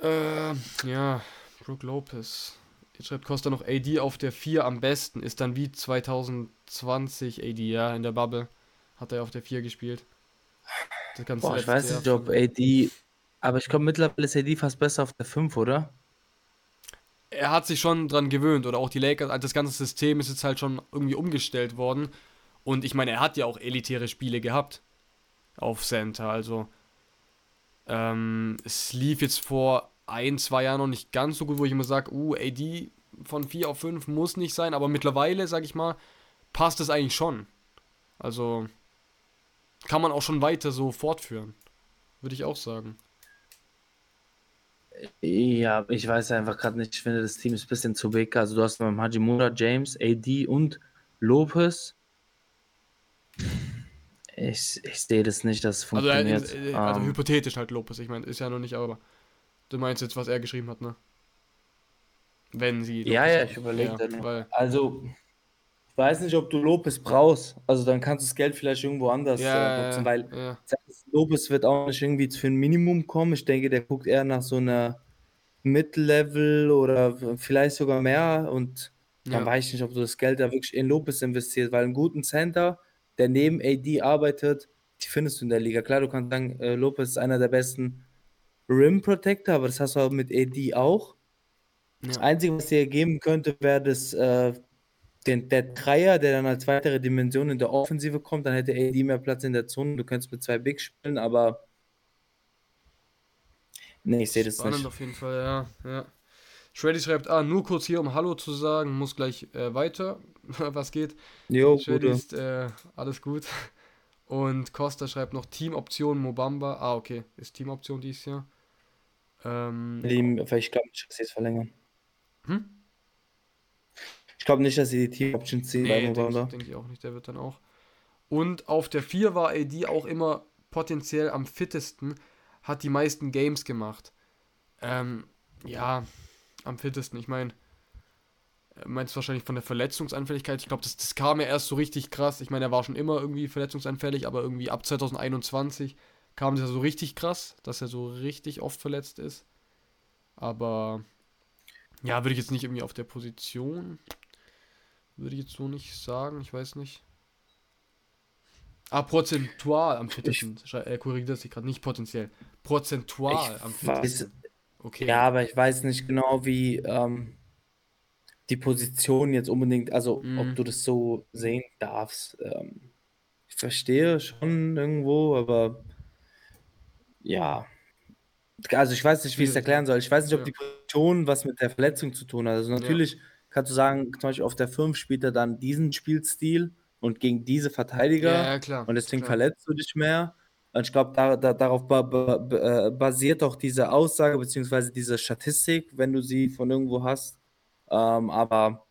Äh, ja, Brook Lopez. Jetzt schreibt Costa noch AD auf der 4 am besten. Ist dann wie 2020 AD, ja, in der Bubble. Hat er auf der 4 gespielt. Boah, ich weiß nicht, ob AD. Aber ich glaube, mittlerweile ist AD fast besser auf der 5, oder? Er hat sich schon dran gewöhnt, oder auch die Lakers. Also das ganze System ist jetzt halt schon irgendwie umgestellt worden. Und ich meine, er hat ja auch elitäre Spiele gehabt auf Center. Also ähm, es lief jetzt vor ein, zwei Jahren noch nicht ganz so gut, wo ich immer sage, uh, AD von 4 auf 5 muss nicht sein, aber mittlerweile, sag ich mal, passt es eigentlich schon. Also kann man auch schon weiter so fortführen. Würde ich auch sagen. Ja, ich weiß einfach gerade nicht. Ich finde, das Team ist ein bisschen zu big. Also, du hast mit Hajimura, James, AD und Lopez. Ich, ich sehe das nicht, dass es funktioniert. Also, äh, also um, hypothetisch halt Lopez. Ich meine, ist ja noch nicht, aber du meinst jetzt, was er geschrieben hat, ne? Wenn sie. Lopez ja, ja, ich überlege ja, weil Also, ich weiß nicht, ob du Lopez brauchst. Also, dann kannst du das Geld vielleicht irgendwo anders ja, äh, nutzen, weil ja. Lopez wird auch nicht irgendwie für ein Minimum kommen. Ich denke, der guckt eher nach so einer Mid-Level oder vielleicht sogar mehr und dann weiß ich nicht, ob du das Geld da wirklich in Lopez investierst, weil einen guten Center der neben AD arbeitet, die findest du in der Liga. Klar, du kannst sagen, äh, Lopez ist einer der besten Rim Protector, aber das hast du auch mit AD auch. Ja. Das Einzige, was dir geben könnte, wäre das äh, den, der Dreier, der dann als weitere Dimension in der Offensive kommt, dann hätte AD mehr Platz in der Zone. Du könntest mit zwei Big spielen, aber nee, ich sehe das Spannend nicht. auf jeden Fall, ja. ja. Shreddy schreibt, ah, nur kurz hier, um Hallo zu sagen, muss gleich äh, weiter. Was geht? Jo, Shreddy Bruder. ist äh, alles gut. Und Costa schreibt noch Teamoption Mobamba. Ah, okay, ist Teamoption dies Jahr. Ähm, weil Ich glaube nicht, dass sie es verlängern. Hm? Ich glaube nicht, dass sie die Team Options ziehen bei Nee, denke November. ich, denk ich auch nicht. Der wird dann auch. Und auf der 4 war AD auch immer potenziell am fittesten, hat die meisten Games gemacht. Ähm, ja, am fittesten. Ich meine, meinst du wahrscheinlich von der Verletzungsanfälligkeit? Ich glaube, das, das kam ja erst so richtig krass. Ich meine, er war schon immer irgendwie verletzungsanfällig, aber irgendwie ab 2021 kam das ja so richtig krass, dass er so richtig oft verletzt ist. Aber ja, würde ich jetzt nicht irgendwie auf der Position. Würde ich jetzt so nicht sagen, ich weiß nicht. Ah, prozentual am fittesten. Äh, korrigiert das sich gerade, nicht potenziell. Prozentual Ich am weiß- fittesten. Okay. Ja, aber ich weiß nicht genau, wie ähm, die Position jetzt unbedingt, also Mhm. ob du das so sehen darfst. Ähm, ich verstehe schon irgendwo, aber ja. Also ich weiß nicht, wie ich es erklären soll. Ich weiß nicht, ob Ja. die Position was mit der Verletzung zu tun hat. Also natürlich kannst du sagen, zum Beispiel auf der 5 spielt er dann diesen Spielstil und gegen diese Verteidiger. Ja, ja, klar. Und deswegen klar. verletzt du dich mehr. Und ich glaube, da, da, darauf ba, ba, äh, basiert auch diese Aussage beziehungsweise diese Statistik, wenn du sie von irgendwo hast. Ähm, aber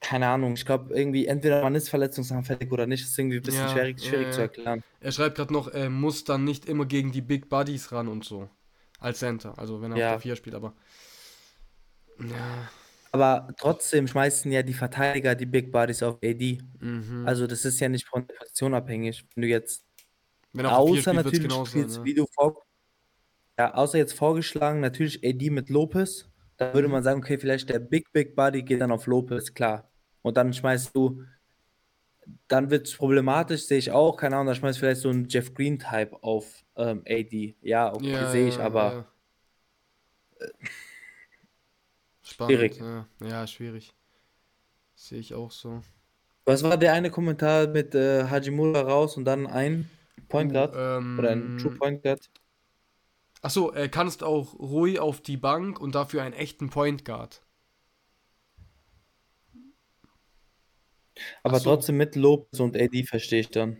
keine Ahnung, ich glaube irgendwie, entweder man ist verletzungsanfällig oder nicht, ist irgendwie ein bisschen Ja, schwierig, schwierig ja. zu erklären. Er schreibt gerade noch, er muss dann nicht immer gegen die Big Buddies ran und so. Als Center, also wenn er Ja. auf der 4 spielt, aber. Ja. Aber trotzdem schmeißen ja die Verteidiger die Big Bodies auf AD. Mhm. Also das ist ja nicht von der Position abhängig. Wenn du jetzt wenn er auf der 4 Außer spielt, natürlich spielst, sein. ne? wie du vor, ja, außer jetzt vorgeschlagen, natürlich AD mit Lopez. Da würde Mhm. man sagen, okay, vielleicht der Big Big Buddy geht dann auf Lopez, klar. Und dann schmeißt du, dann wird es problematisch, sehe ich auch, keine Ahnung, da schmeißt vielleicht so ein Jeff Green Type auf ähm, AD. Ja, okay, Ja, sehe ich, ja, aber ja. Spannend, schwierig. Ja, schwierig. Sehe ich auch so. was war der eine Kommentar mit äh, Hajimura raus und dann ein Point Uh, Guard ähm, oder ein True Point Guard? Achso, er kannst auch ruhig auf die Bank und dafür einen echten Point Guard. Aber so. trotzdem mit Lopez und AD verstehe ich dann.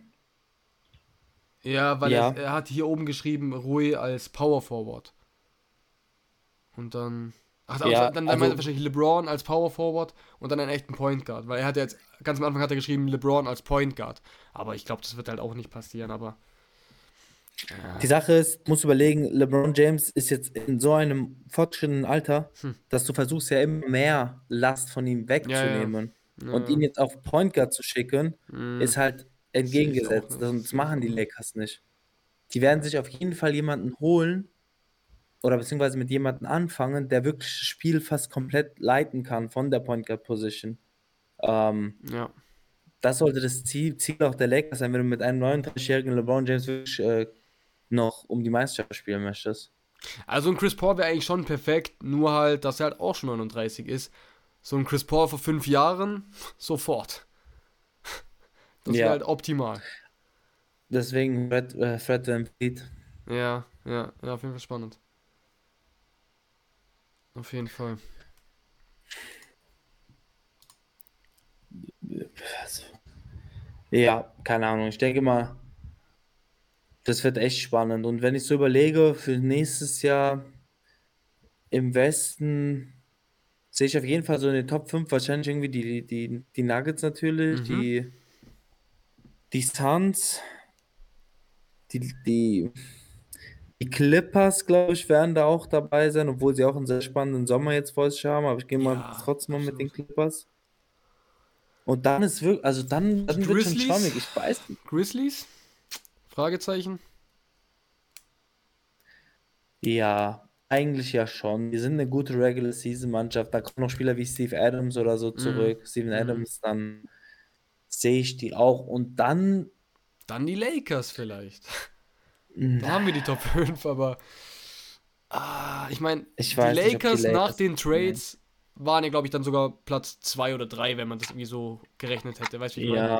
Ja, weil Ja. Er, er hat hier oben geschrieben, Rui als Power Forward. Und dann. Ach, dann, Ja, dann, dann also- meint er wahrscheinlich LeBron als Power Forward und dann einen echten Point Guard. Weil er hat ja jetzt, ganz am Anfang hat er geschrieben, LeBron als Point Guard. Aber ich glaube, das wird halt auch nicht passieren, aber. Die Sache ist, musst überlegen, LeBron James ist jetzt in so einem fortgeschrittenen Alter, Hm. dass du versuchst ja immer mehr Last von ihm wegzunehmen. Und ihn jetzt auf Point Guard zu schicken, Mhm. ist halt entgegengesetzt. Das, das machen die. Lakers nicht. Die werden sich auf jeden Fall jemanden holen oder beziehungsweise mit jemandem anfangen, der wirklich das Spiel fast komplett leiten kann von der Point Guard Position. Ähm, Ja. das sollte das Ziel, Ziel auch der Lakers sein, wenn du mit einem 39-jährigen LeBron James wirklich äh, noch um die Meisterschaft spielen möchtest. Also ein Chris Paul wäre eigentlich schon perfekt, nur halt, dass er halt auch schon 39 ist. So ein Chris Paul vor fünf Jahren, sofort. Das Ja. wäre halt optimal. Deswegen Fred, äh, Fred VanVleet. Ja, ja, ja, auf jeden Fall spannend. Auf jeden Fall. Ja, keine Ahnung. Ich denke mal, das wird echt spannend. Und wenn ich so überlege, für nächstes Jahr im Westen sehe ich auf jeden Fall so in den Top 5 wahrscheinlich irgendwie die, die, die Nuggets natürlich, Mhm. die, die Suns, die, die, die Clippers, glaube ich, werden da auch dabei sein, obwohl sie auch einen sehr spannenden Sommer jetzt vor sich haben. Aber ich gehe mal Ja, trotzdem mal mit den. Clippers. Und dann ist wirklich, also dann, dann wird schon schwammig. Ich weiß nicht. Grizzlies? Fragezeichen? Ja, eigentlich ja schon. Die sind eine gute Regular Season Mannschaft. Da kommen noch Spieler wie Steve Adams oder so zurück. Steven Mhm. Adams, dann sehe ich die auch. Und dann, Dann die Lakers vielleicht. mh, Da haben wir die Top 5, aber. Ah, ich meine, die die Lakers nach den Trades waren ja, glaube ich, dann sogar Platz 2 oder 3, wenn man das irgendwie so gerechnet hätte. Weißt du, wie ich meine?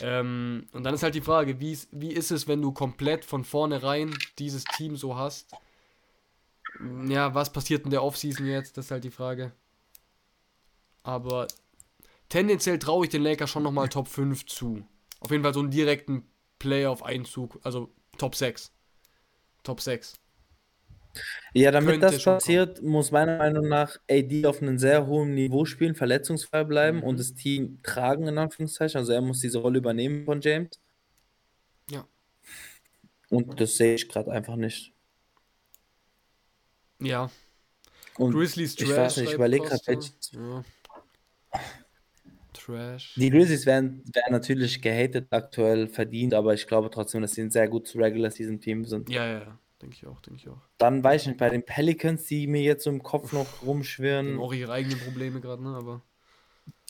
Ähm, und dann ist halt die Frage, wie ist es, wenn du komplett von vornherein dieses Team so hast? Ja, was passiert in der Offseason jetzt? Das ist halt die Frage. Aber tendenziell traue ich den Lakers schon nochmal Top 5 zu. Auf jeden Fall so einen direkten Playoff-Einzug, also Top 6. Top 6. Ja, damit das passiert, muss meiner Meinung nach AD auf einem sehr hohen Niveau spielen, verletzungsfrei bleiben Mhm. und das Team tragen, in Anführungszeichen. Also er muss diese Rolle übernehmen von James. Ja. Und das sehe ich gerade einfach nicht. Ja. Und Grizzlies ich Trash. weiß nicht, ich schreibt überleg grad, Costa. welches- Ja. Trash. die Grizzlies werden, werden natürlich gehatet aktuell verdient, aber ich glaube trotzdem, dass sie ein sehr gutes Regular Season Team sind. Ja, ja, ja. Denke ich auch, denke ich auch. Dann weiß ich nicht, bei den Pelicans, die mir jetzt so im Kopf noch Die haben rumschwirren. auch ihre eigenen Probleme gerade, ne? Aber.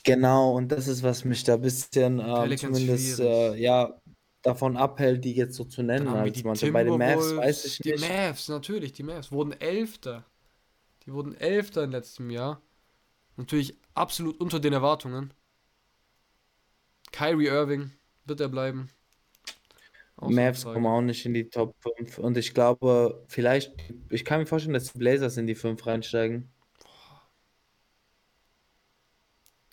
Genau, und das ist, was mich da ein bisschen Pelicans zumindest äh, ja, davon abhält, die jetzt so zu nennen als die Mannschaft. Bei den Mavs weiß ich die nicht. Mavs, natürlich, die Mavs wurden Elfter. Die wurden Elfter in letztem Jahr. Natürlich absolut unter den Erwartungen. Kyrie Irving, wird er bleiben? Auch so eine Mavs kommen auch nicht in die Top 5 und ich glaube, vielleicht, ich kann mir vorstellen, dass die Blazers in die 5 reinsteigen,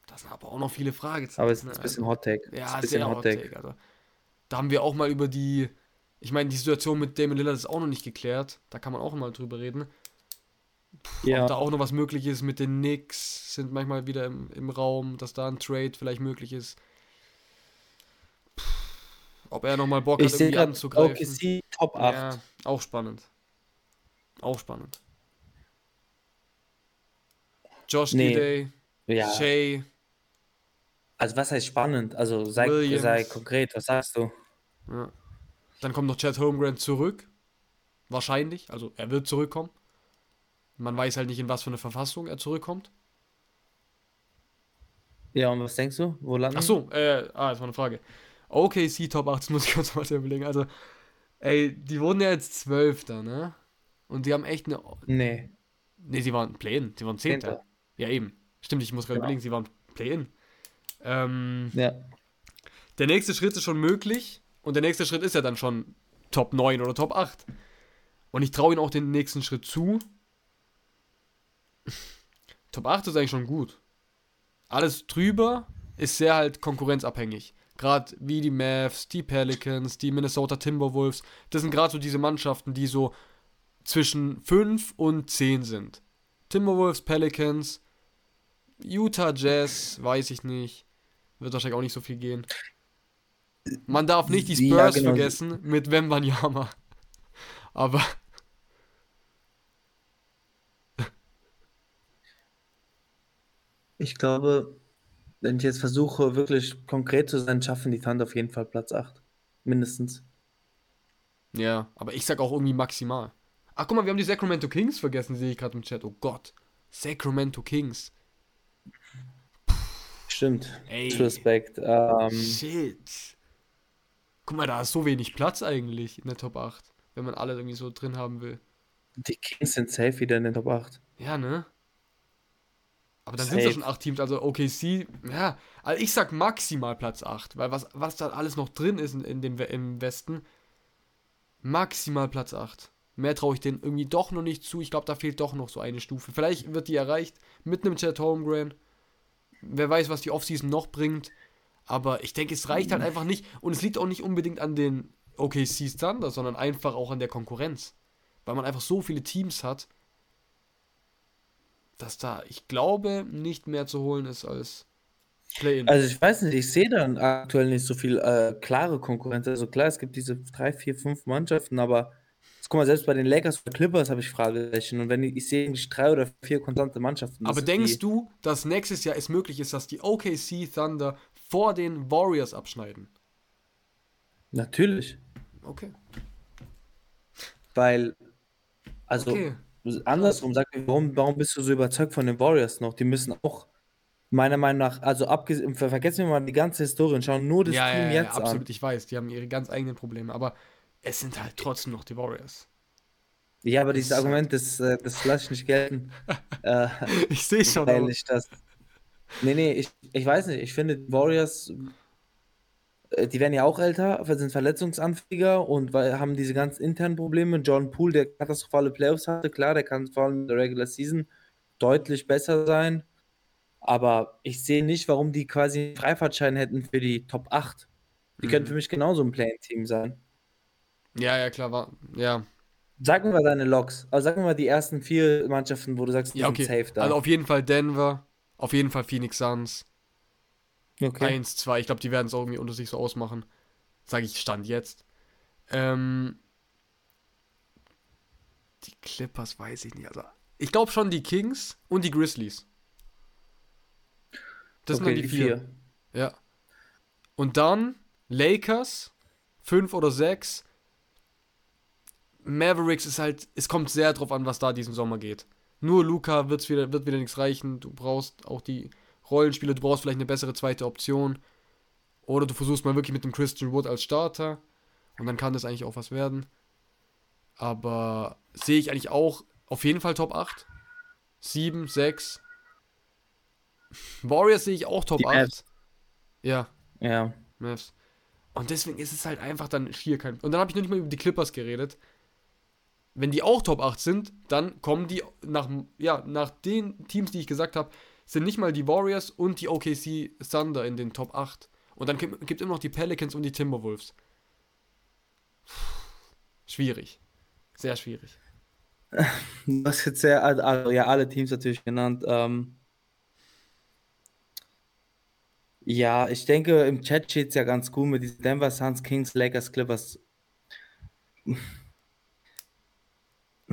Da sind aber auch noch viele Fragezeichen. aber es ist ne? ein bisschen Also, Hot Take. Es ist ja, ein bisschen sehr Hot Take. Also, da haben wir auch mal über die. Ich meine, die Situation mit Damon Lillard ist auch noch nicht geklärt. Da kann man auch mal drüber reden. Ob Ja, da auch noch was möglich ist mit den Knicks, sind manchmal wieder im, im Raum, dass da ein Trade vielleicht möglich ist. Ob er nochmal Bock ich hat, irgendwie anzugreifen. OKC Top 8. Ja, auch spannend. Auch spannend. Josh Nee. D-Day, Ja, Shay, also was heißt spannend? Also sei, sei konkret, was sagst du? Ja. Dann kommt noch Chad Holmgren zurück. Wahrscheinlich. Also er wird zurückkommen. Man weiß halt nicht, in was für eine Verfassung er zurückkommt. Ja, und was denkst du? Wo landen? Ach so, äh, ah, das war eine Frage. OKC Top 8, das muss ich kurz mal überlegen. Also, ey, die wurden ja jetzt Zwölfter, ne? Und die haben echt eine. Nee, Ne, sie waren Play-In, sie waren Zehnter. Zehnter. Ja, eben. Stimmt, ich muss gerade Genau. überlegen, sie waren Play-In. Ähm, Ja. der nächste Schritt ist schon möglich und der nächste Schritt ist ja dann schon Top 9 oder Top 8. Und ich traue ihnen auch den nächsten Schritt zu. Top 8 ist eigentlich schon gut. Alles drüber ist sehr halt konkurrenzabhängig. Gerade wie die Mavs, die Pelicans, die Minnesota Timberwolves. Das sind gerade so diese Mannschaften, die so zwischen 5 und 10 sind. Timberwolves, Pelicans, Utah Jazz, weiß ich nicht. Wird wahrscheinlich auch nicht so viel gehen. Man darf nicht die Ja, Spurs genau. vergessen mit Wembanyama. Aber Ich glaube, wenn ich jetzt versuche, wirklich konkret zu sein, schaffen die Thunder auf jeden Fall Platz 8. Mindestens. ja, aber ich sag auch irgendwie maximal. Ach guck mal, wir haben die Sacramento Kings vergessen, sehe ich gerade im Chat. Oh Gott. Sacramento Kings. Stimmt. Ey. Respekt. Ähm, Shit. Guck mal, da ist so wenig Platz eigentlich in der Top 8, wenn man alle irgendwie so drin haben will. die Kings sind safe wieder in den Top 8. Ja, ne? Aber dann sind es ja schon acht Teams, also OKC, ja, also ich sag maximal Platz 8, weil was, was da alles noch drin ist in, in dem, im Westen, maximal Platz 8. Mehr traue ich denen irgendwie doch noch nicht zu. Ich glaube, da fehlt doch noch so eine Stufe. Vielleicht wird die erreicht mit einem Chad Holmgren. Wer weiß, was die Offseason noch bringt. Aber ich denke, es reicht halt einfach nicht. Und es liegt auch nicht unbedingt an den OKC Thunder, sondern einfach auch an der Konkurrenz. Weil man einfach so viele Teams hat, dass da, ich glaube, nicht mehr zu holen ist als Play-In. Also ich weiß nicht, ich sehe dann aktuell nicht so viel äh, klare Konkurrenz. Also klar, es gibt diese drei, vier, fünf Mannschaften, aber jetzt, guck mal, selbst bei den Lakers oder Clippers habe ich Fragezeichen. Und wenn ich, ich sehe eigentlich drei oder vier konstante Mannschaften. Aber denkst du, dass nächstes Jahr es möglich ist, dass die OKC Thunder vor den Warriors abschneiden? Natürlich. Okay. Weil, also Okay. Andersrum, sag mir, warum, warum bist du so überzeugt von den Warriors noch? Die müssen auch, meiner Meinung nach, also abgesehen, ver- vergessen wir mal die ganze Historie und schauen nur das Ja, Team ja, ja, jetzt absolut. an. Ich weiß, die haben ihre ganz eigenen Probleme, aber es sind halt trotzdem noch die Warriors. Ja, aber Das dieses halt- Argument, das, äh, das lasse ich nicht gelten. äh, Ich sehe schon. weil ich das. Nee, nee, ich, ich weiß nicht. Ich finde, Warriors, äh, die werden ja auch älter, sind verletzungsanfälliger und haben diese ganzen internen Probleme. John Poole, der katastrophale Playoffs hatte, klar, der kann vor allem in der Regular Season deutlich besser sein. Aber ich sehe nicht, warum die quasi einen Freifahrtschein hätten für die Top 8. Die können Mhm. für mich genauso ein Play-In-Team sein. Ja, ja, klar, war. Ja. Sag mir mal deine Logs. Also sag mir mal die ersten vier Mannschaften, wo du sagst, die Ja, sind okay. safe da. Also auf jeden Fall Denver, auf jeden Fall Phoenix Suns. Okay. Eins, zwei, ich glaube, die werden es auch irgendwie unter sich so ausmachen. Sage ich Stand jetzt. Ähm, die Clippers weiß ich nicht. Also, ich glaube schon die Kings und die Grizzlies. Das sind okay, dann die, vier. vier. Ja. Und dann Lakers, fünf oder sechs. Mavericks ist halt, es kommt sehr drauf an, was da diesen Sommer geht. Nur Luca wird's wieder, wird wieder nichts reichen. Du brauchst auch die Rollenspieler, du brauchst vielleicht eine bessere zweite Option. Oder du versuchst mal wirklich mit dem Christian Wood als Starter. Und dann kann das eigentlich auch was werden. Aber sehe ich eigentlich auch auf jeden Fall Top 8. 7, 6. Warriors sehe ich auch Top Die 8. Mavs. Ja, Ja. Mavs. Und deswegen ist es halt einfach dann schier kein. Und dann habe ich noch nicht mal über die Clippers geredet. Wenn die auch Top 8 sind, dann kommen die nach, ja, nach den Teams, die ich gesagt habe, sind nicht mal die Warriors und die OKC Thunder in den Top 8. Und dann gibt es immer noch die Pelicans und die Timberwolves. Schwierig. Sehr schwierig. Du hast jetzt sehr, also, ja, alle Teams natürlich genannt. Ähm, ja, ich denke, im Chat steht es ja ganz gut mit diesen Denver Suns, Kings, Lakers, Clippers.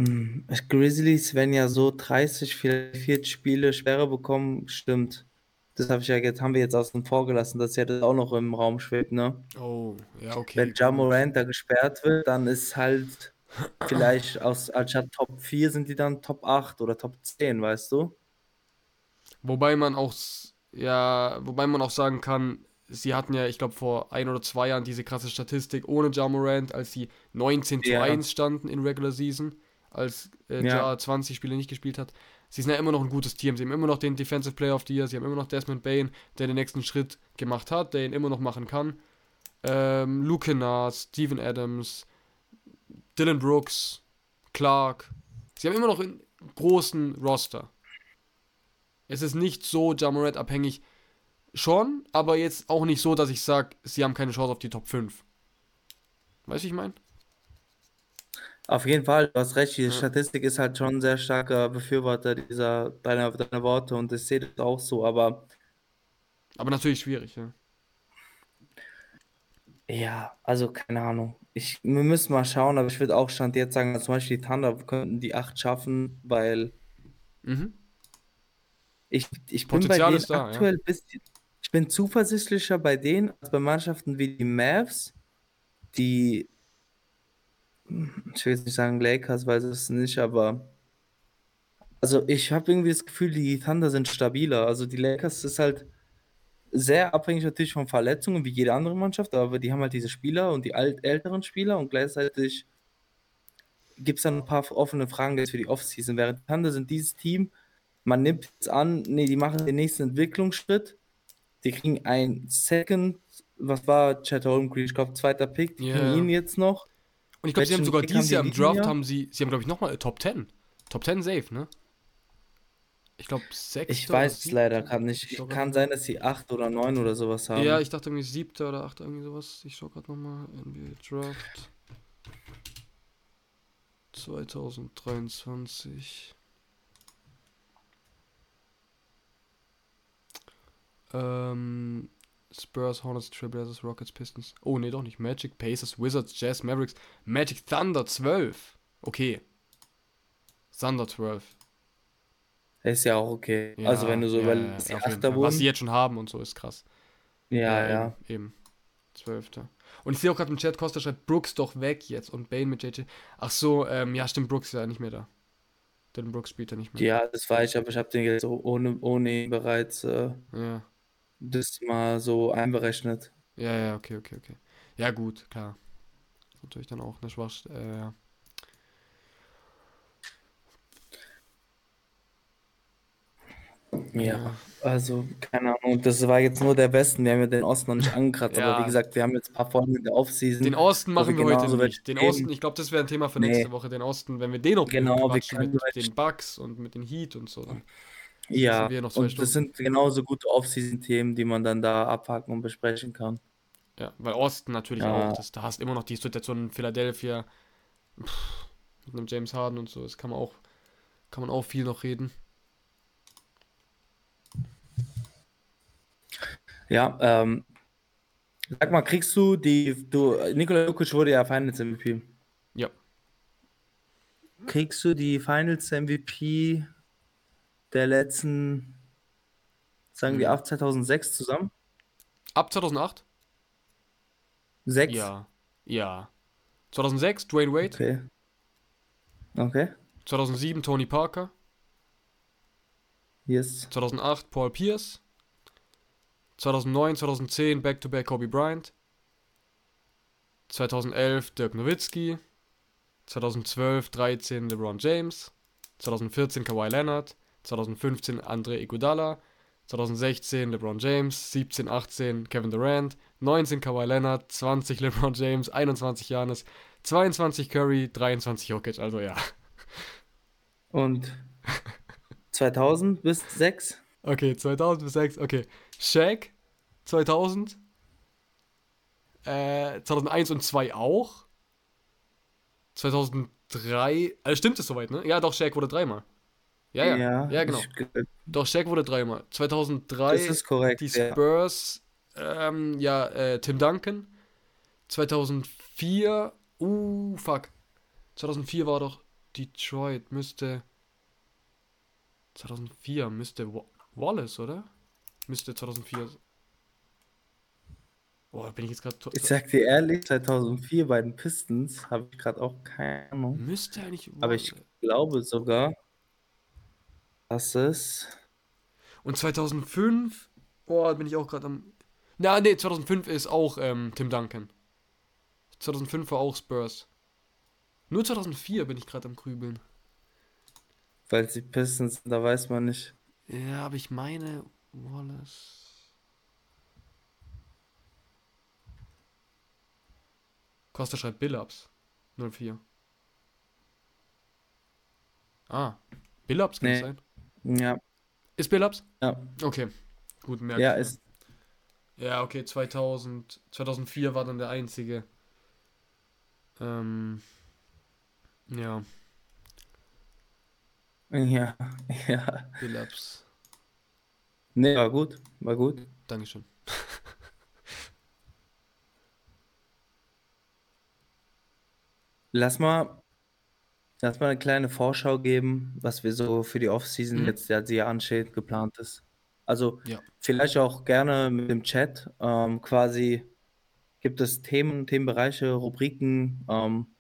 Hm, Grizzlies, wenn ja so 30, vielleicht 40 Spiele Sperre bekommen, stimmt. Das habe ich ja jetzt, haben wir jetzt außen vor gelassen, dass ja das auch noch im Raum schwebt, ne? Oh, ja, okay. Wenn Ja Morant da gesperrt wird, dann ist halt vielleicht aus, anstatt Top 4 sind die dann Top 8 oder Top 10, weißt du? Wobei man auch, ja, wobei man auch sagen kann, sie hatten ja, ich glaube, vor ein oder zwei Jahren diese krasse Statistik ohne Ja Morant, als sie 19 zu Ja. 1 standen in Regular Season, als äh, Ja. Ja 20 Spiele nicht gespielt hat. Sie sind ja immer noch ein gutes Team. Sie haben immer noch den Defensive Player of the Year, sie haben immer noch Desmond Bain, der den nächsten Schritt gemacht hat, der ihn immer noch machen kann. Ähm, Luke Kennard, Steven Adams, Dylan Brooks, Clark. Sie haben immer noch einen großen Roster. Es ist nicht so Jamorant abhängig. Schon, aber jetzt auch nicht so, dass ich sage, sie haben keine Chance auf die Top 5. Weißt du, ich meine? Auf jeden Fall, du hast recht, die Ja. Statistik ist halt schon ein sehr starker Befürworter dieser deiner, deiner Worte und ich sehe das auch so, aber Aber natürlich schwierig, ja. ja, also keine Ahnung. Ich, wir müssen mal schauen, aber ich würde auch Stand jetzt sagen, zum Beispiel die Thunder könnten die 8 schaffen, weil Mhm. ich, ich bin bei denen da, ja. aktuell bisschen, ich bin zuversichtlicher bei denen als bei Mannschaften wie die Mavs, die, ich will jetzt nicht sagen Lakers, weil es nicht, aber also ich habe irgendwie das Gefühl, die Thunder sind stabiler. Also die Lakers ist halt sehr abhängig natürlich von Verletzungen, wie jede andere Mannschaft, aber die haben halt diese Spieler und die alt älteren Spieler und gleichzeitig gibt es dann ein paar offene Fragen jetzt für die Offseason. Während die Thunder sind dieses Team, man nimmt jetzt an, nee, die machen den nächsten Entwicklungsschritt, die kriegen ein Second, was war Chet Holmgren, ich glaube zweiter Pick, die Ja. kriegen ihn jetzt noch. Und ich glaube, sie haben sogar Pick dieses Jahr im Draft Jahr? haben sie, sie haben glaube ich nochmal Top 10. Top 10 safe, ne? Ich glaube 6. Ich weiß es leider gerade nicht. Sogar- Kann sein, dass sie acht oder neun oder sowas haben. Ja, ich dachte irgendwie siebter oder achter, irgendwie sowas. Ich schau gerade nochmal. NBA Draft 2023. Ähm, Spurs, Hornets, Trailblazers, Rockets, Pistons. Oh, nee, doch nicht. Magic, Pacers, Wizards, Jazz, Mavericks, Magic, Thunder 12. Okay. Thunder 12. Ist ja auch okay. Ja, also wenn du so ja, überlegst, ja, Fall. Was sie jetzt schon haben und so ist krass. Ja, ja. Eben, eben. Zwölfter. Und ich sehe auch gerade im Chat, Costa schreibt Brooks doch weg jetzt und Bane mit JJ. Ach so, ähm, ja, stimmt, Brooks ist ja nicht mehr da. Denn Brooks spielt ja nicht mehr. Ja, das weiß ich, aber ich habe den jetzt so ohne, ohne ihn bereits äh, Ja, das mal so einberechnet. Ja, ja, okay, okay, okay. Ja, gut, klar. Natürlich dann auch eine Schwachstelle. Äh, ja. Ja, also keine Ahnung, das war jetzt nur der Besten. Wir haben ja den Osten noch nicht angekratzt, ja. aber wie gesagt, wir haben jetzt ein paar Freunde in der Offseason. Den Osten machen also wir, heute nicht. Den Osten, ich glaube, das wäre ein Thema für nächste nee. Woche. Den Osten, wenn wir den noch genau, wir mit den Bugs und mit den Heat und so. Dann ja, wir noch zwei und das sind genauso gute Offseason-Themen, die man dann da abhaken und besprechen kann. Ja, weil Osten natürlich auch, Ja, das, da hast immer noch die Situation in Philadelphia mit einem James Harden und so. Das kann man auch, kann man auch viel noch reden. ja, ähm, sag mal, kriegst du die, du, Nikola Jokic wurde ja Finals MVP. Ja. Kriegst du die Finals MVP der letzten, sagen wir Hm. ab 2006 zusammen? Ab 2008? Sechs? Ja. Ja. 2006 Dwayne Wade. Okay. Okay. 2007 Tony Parker. Yes. 2008 Paul Pierce. 2009, 2010 Back-to-Back Kobe Bryant. 2011 Dirk Nowitzki. 2012, 13 LeBron James. 2014 Kawhi Leonard. 2015 Andre Iguodala. 2016 LeBron James. 17, 18 Kevin Durant. 19 Kawhi Leonard. 20 LeBron James. 21 Giannis. 22 Curry. 23 Jokic. Also ja. Und 2000 bis 6? Okay, 2000 bis 6. Okay. Shaq 2000. Äh, 2001 und 2 auch. 2003. Äh, stimmt es soweit, ne? Ja, doch, Shaq wurde dreimal. Ja, ja. Ja, Ja, genau. ich, Doch, Shaq wurde dreimal. 2003 das ist korrekt, die ja. Spurs. Ähm, ja, äh, Tim Duncan. 2004. Uh, fuck. 2004 war doch Detroit. Müsste. 2004 müsste Wa- Wallace, oder? Müsste 2004. Boah, bin ich jetzt gerade. Ich sag dir ehrlich, 2004 bei den Pistons habe ich gerade auch keine Ahnung. Müsste eigentlich Aber ich Wallace. glaube sogar, dass es. Und 2005. Boah, bin ich auch gerade am. Na, nee, 2005 ist auch ähm, Tim Duncan. 2005 war auch Spurs. Nur 2004 bin ich gerade am Grübeln. Weil sie Pistons sind, da weiß man nicht. Ja, aber ich meine Wallace. Costa schreibt Billups. 04. Ah, Billups kann Nee. sein? Ja, Ist Billups? ja. Okay, gut, merke Ja, ich mir. ist. Ja, okay, 2000, 2004 war dann der einzige. Ähm, ja, Ja, ja. Billups. Nee, war gut. War gut. Dankeschön. Lass mal, lass mal eine kleine Vorschau geben, was wir so für die Offseason Mhm. jetzt, ja, die ansteht, geplant ist. Also Ja. vielleicht auch gerne mit dem Chat. Ähm, quasi gibt es Themen, Themenbereiche, Rubriken, ähm,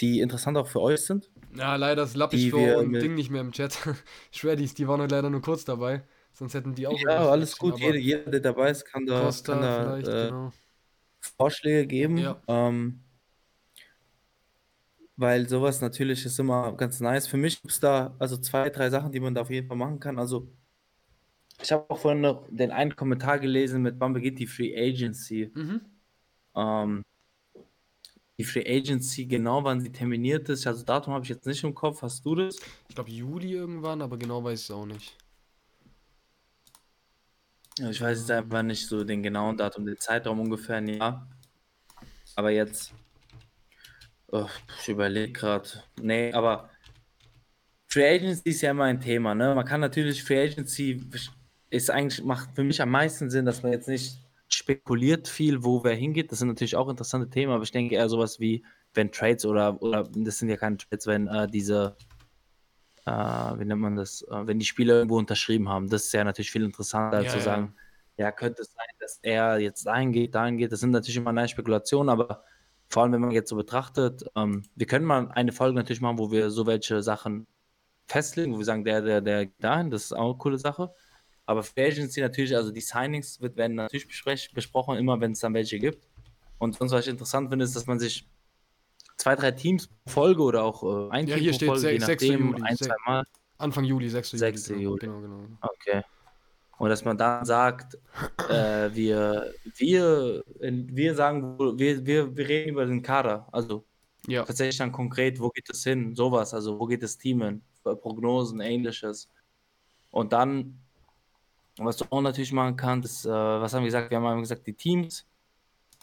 die interessant auch für euch sind, Ja, leider ist Lappisch für und mit. Ding nicht mehr im Chat. Shreddies, die waren heute leider nur kurz dabei. Sonst hätten die auch Ja, alles gut. Jeder, jeder, der dabei ist, kann da, kann da vielleicht, äh, genau. Vorschläge geben. Ja. Ähm, weil sowas natürlich ist immer ganz nice. Für mich gibt es da also zwei, drei Sachen, die man da auf jeden Fall machen kann. Also ich habe auch vorhin noch den einen Kommentar gelesen mit wann beginnt die Free Agency. Mhm. Ähm, die Free Agency, genau wann sie terminiert ist, also Datum habe ich jetzt nicht im Kopf. Hast du das? Ich glaube Juli irgendwann, aber genau weiß ich es auch nicht. Ja, ich weiß jetzt einfach nicht so den genauen Datum, den Zeitraum ungefähr ein Jahr. Aber jetzt, oh, ich überlege gerade. Nee, aber Free Agency ist ja immer ein Thema, ne? Man kann natürlich, Free Agency ist eigentlich, macht für mich am meisten Sinn, dass man jetzt nicht spekuliert viel, wo wer hingeht. Das sind natürlich auch interessante Themen, aber ich denke eher sowas wie, wenn Trades oder, oder das sind ja keine Trades, wenn äh, diese, äh, wie nennt man das, äh, wenn die Spieler irgendwo unterschrieben haben. Das ist ja natürlich viel interessanter, Ja, zu ja. sagen, ja, könnte es sein, dass er jetzt dahin geht, dahin geht. Das sind natürlich immer neue Spekulationen, aber vor allem, wenn man jetzt so betrachtet, ähm, wir können mal eine Folge natürlich machen, wo wir so welche Sachen festlegen, wo wir sagen, der, der, der geht dahin, das ist auch eine coole Sache. Aber Free Agency natürlich, also die Signings wird, werden natürlich besprech, besprochen, immer wenn es dann welche gibt. Und sonst, was ich interessant finde, ist, dass man sich zwei, drei Teams pro Folge oder auch äh, ein Ja, Team hier pro steht Folge, je 6. nachdem, Juli. ein, zwei Mal. Anfang Juli, 6. 6. Juli. Juli. Genau, genau. genau. Okay. Und dass man dann sagt, äh, wir, wir, wir sagen, wir, wir, wir reden über den Kader. Also Ja, tatsächlich dann konkret, wo geht es hin? Sowas, also wo geht das Team hin? Prognosen, ähnliches. Und dann, was du auch natürlich machen kannst, ist, äh, was haben wir gesagt? Wir haben gesagt, die Teams.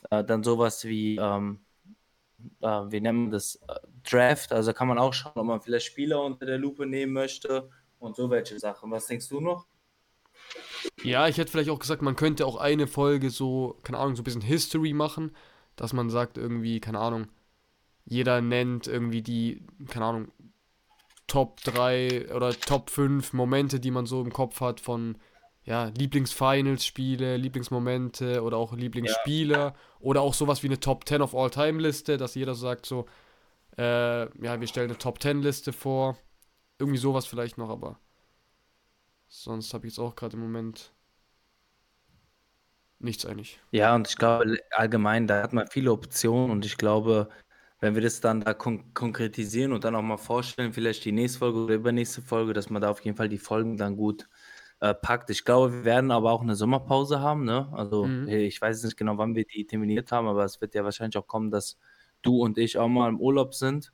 Äh, dann sowas wie, ähm, äh, wir nennen das äh, Draft. Also kann man auch schauen, ob man vielleicht Spieler unter der Lupe nehmen möchte und so welche Sachen. Was denkst du noch? Ja, ich hätte vielleicht auch gesagt, man könnte auch eine Folge so, keine Ahnung, so ein bisschen History machen, dass man sagt irgendwie, keine Ahnung, jeder nennt irgendwie die, keine Ahnung, Top 3 oder Top 5 Momente, die man so im Kopf hat von, ja, Lieblingsfinals-Spiele, Lieblingsmomente oder auch Lieblingsspieler oder auch sowas wie eine Top 10 of All-Time-Liste, dass jeder sagt so, äh, ja, wir stellen eine Top 10-Liste vor. Irgendwie sowas vielleicht noch, aber sonst habe ich jetzt auch gerade im Moment nichts eigentlich. Ja, und ich glaube allgemein, da hat man viele Optionen und ich glaube, wenn wir das dann da kon konkretisieren und dann auch mal vorstellen, vielleicht die nächste Folge oder übernächste Folge, dass man da auf jeden Fall die Folgen dann gut äh, packt. Ich glaube, wir werden aber auch eine Sommerpause haben, ne? Also Mhm. ich weiß nicht genau, wann wir die terminiert haben, aber es wird ja wahrscheinlich auch kommen, dass du und ich auch mal im Urlaub sind.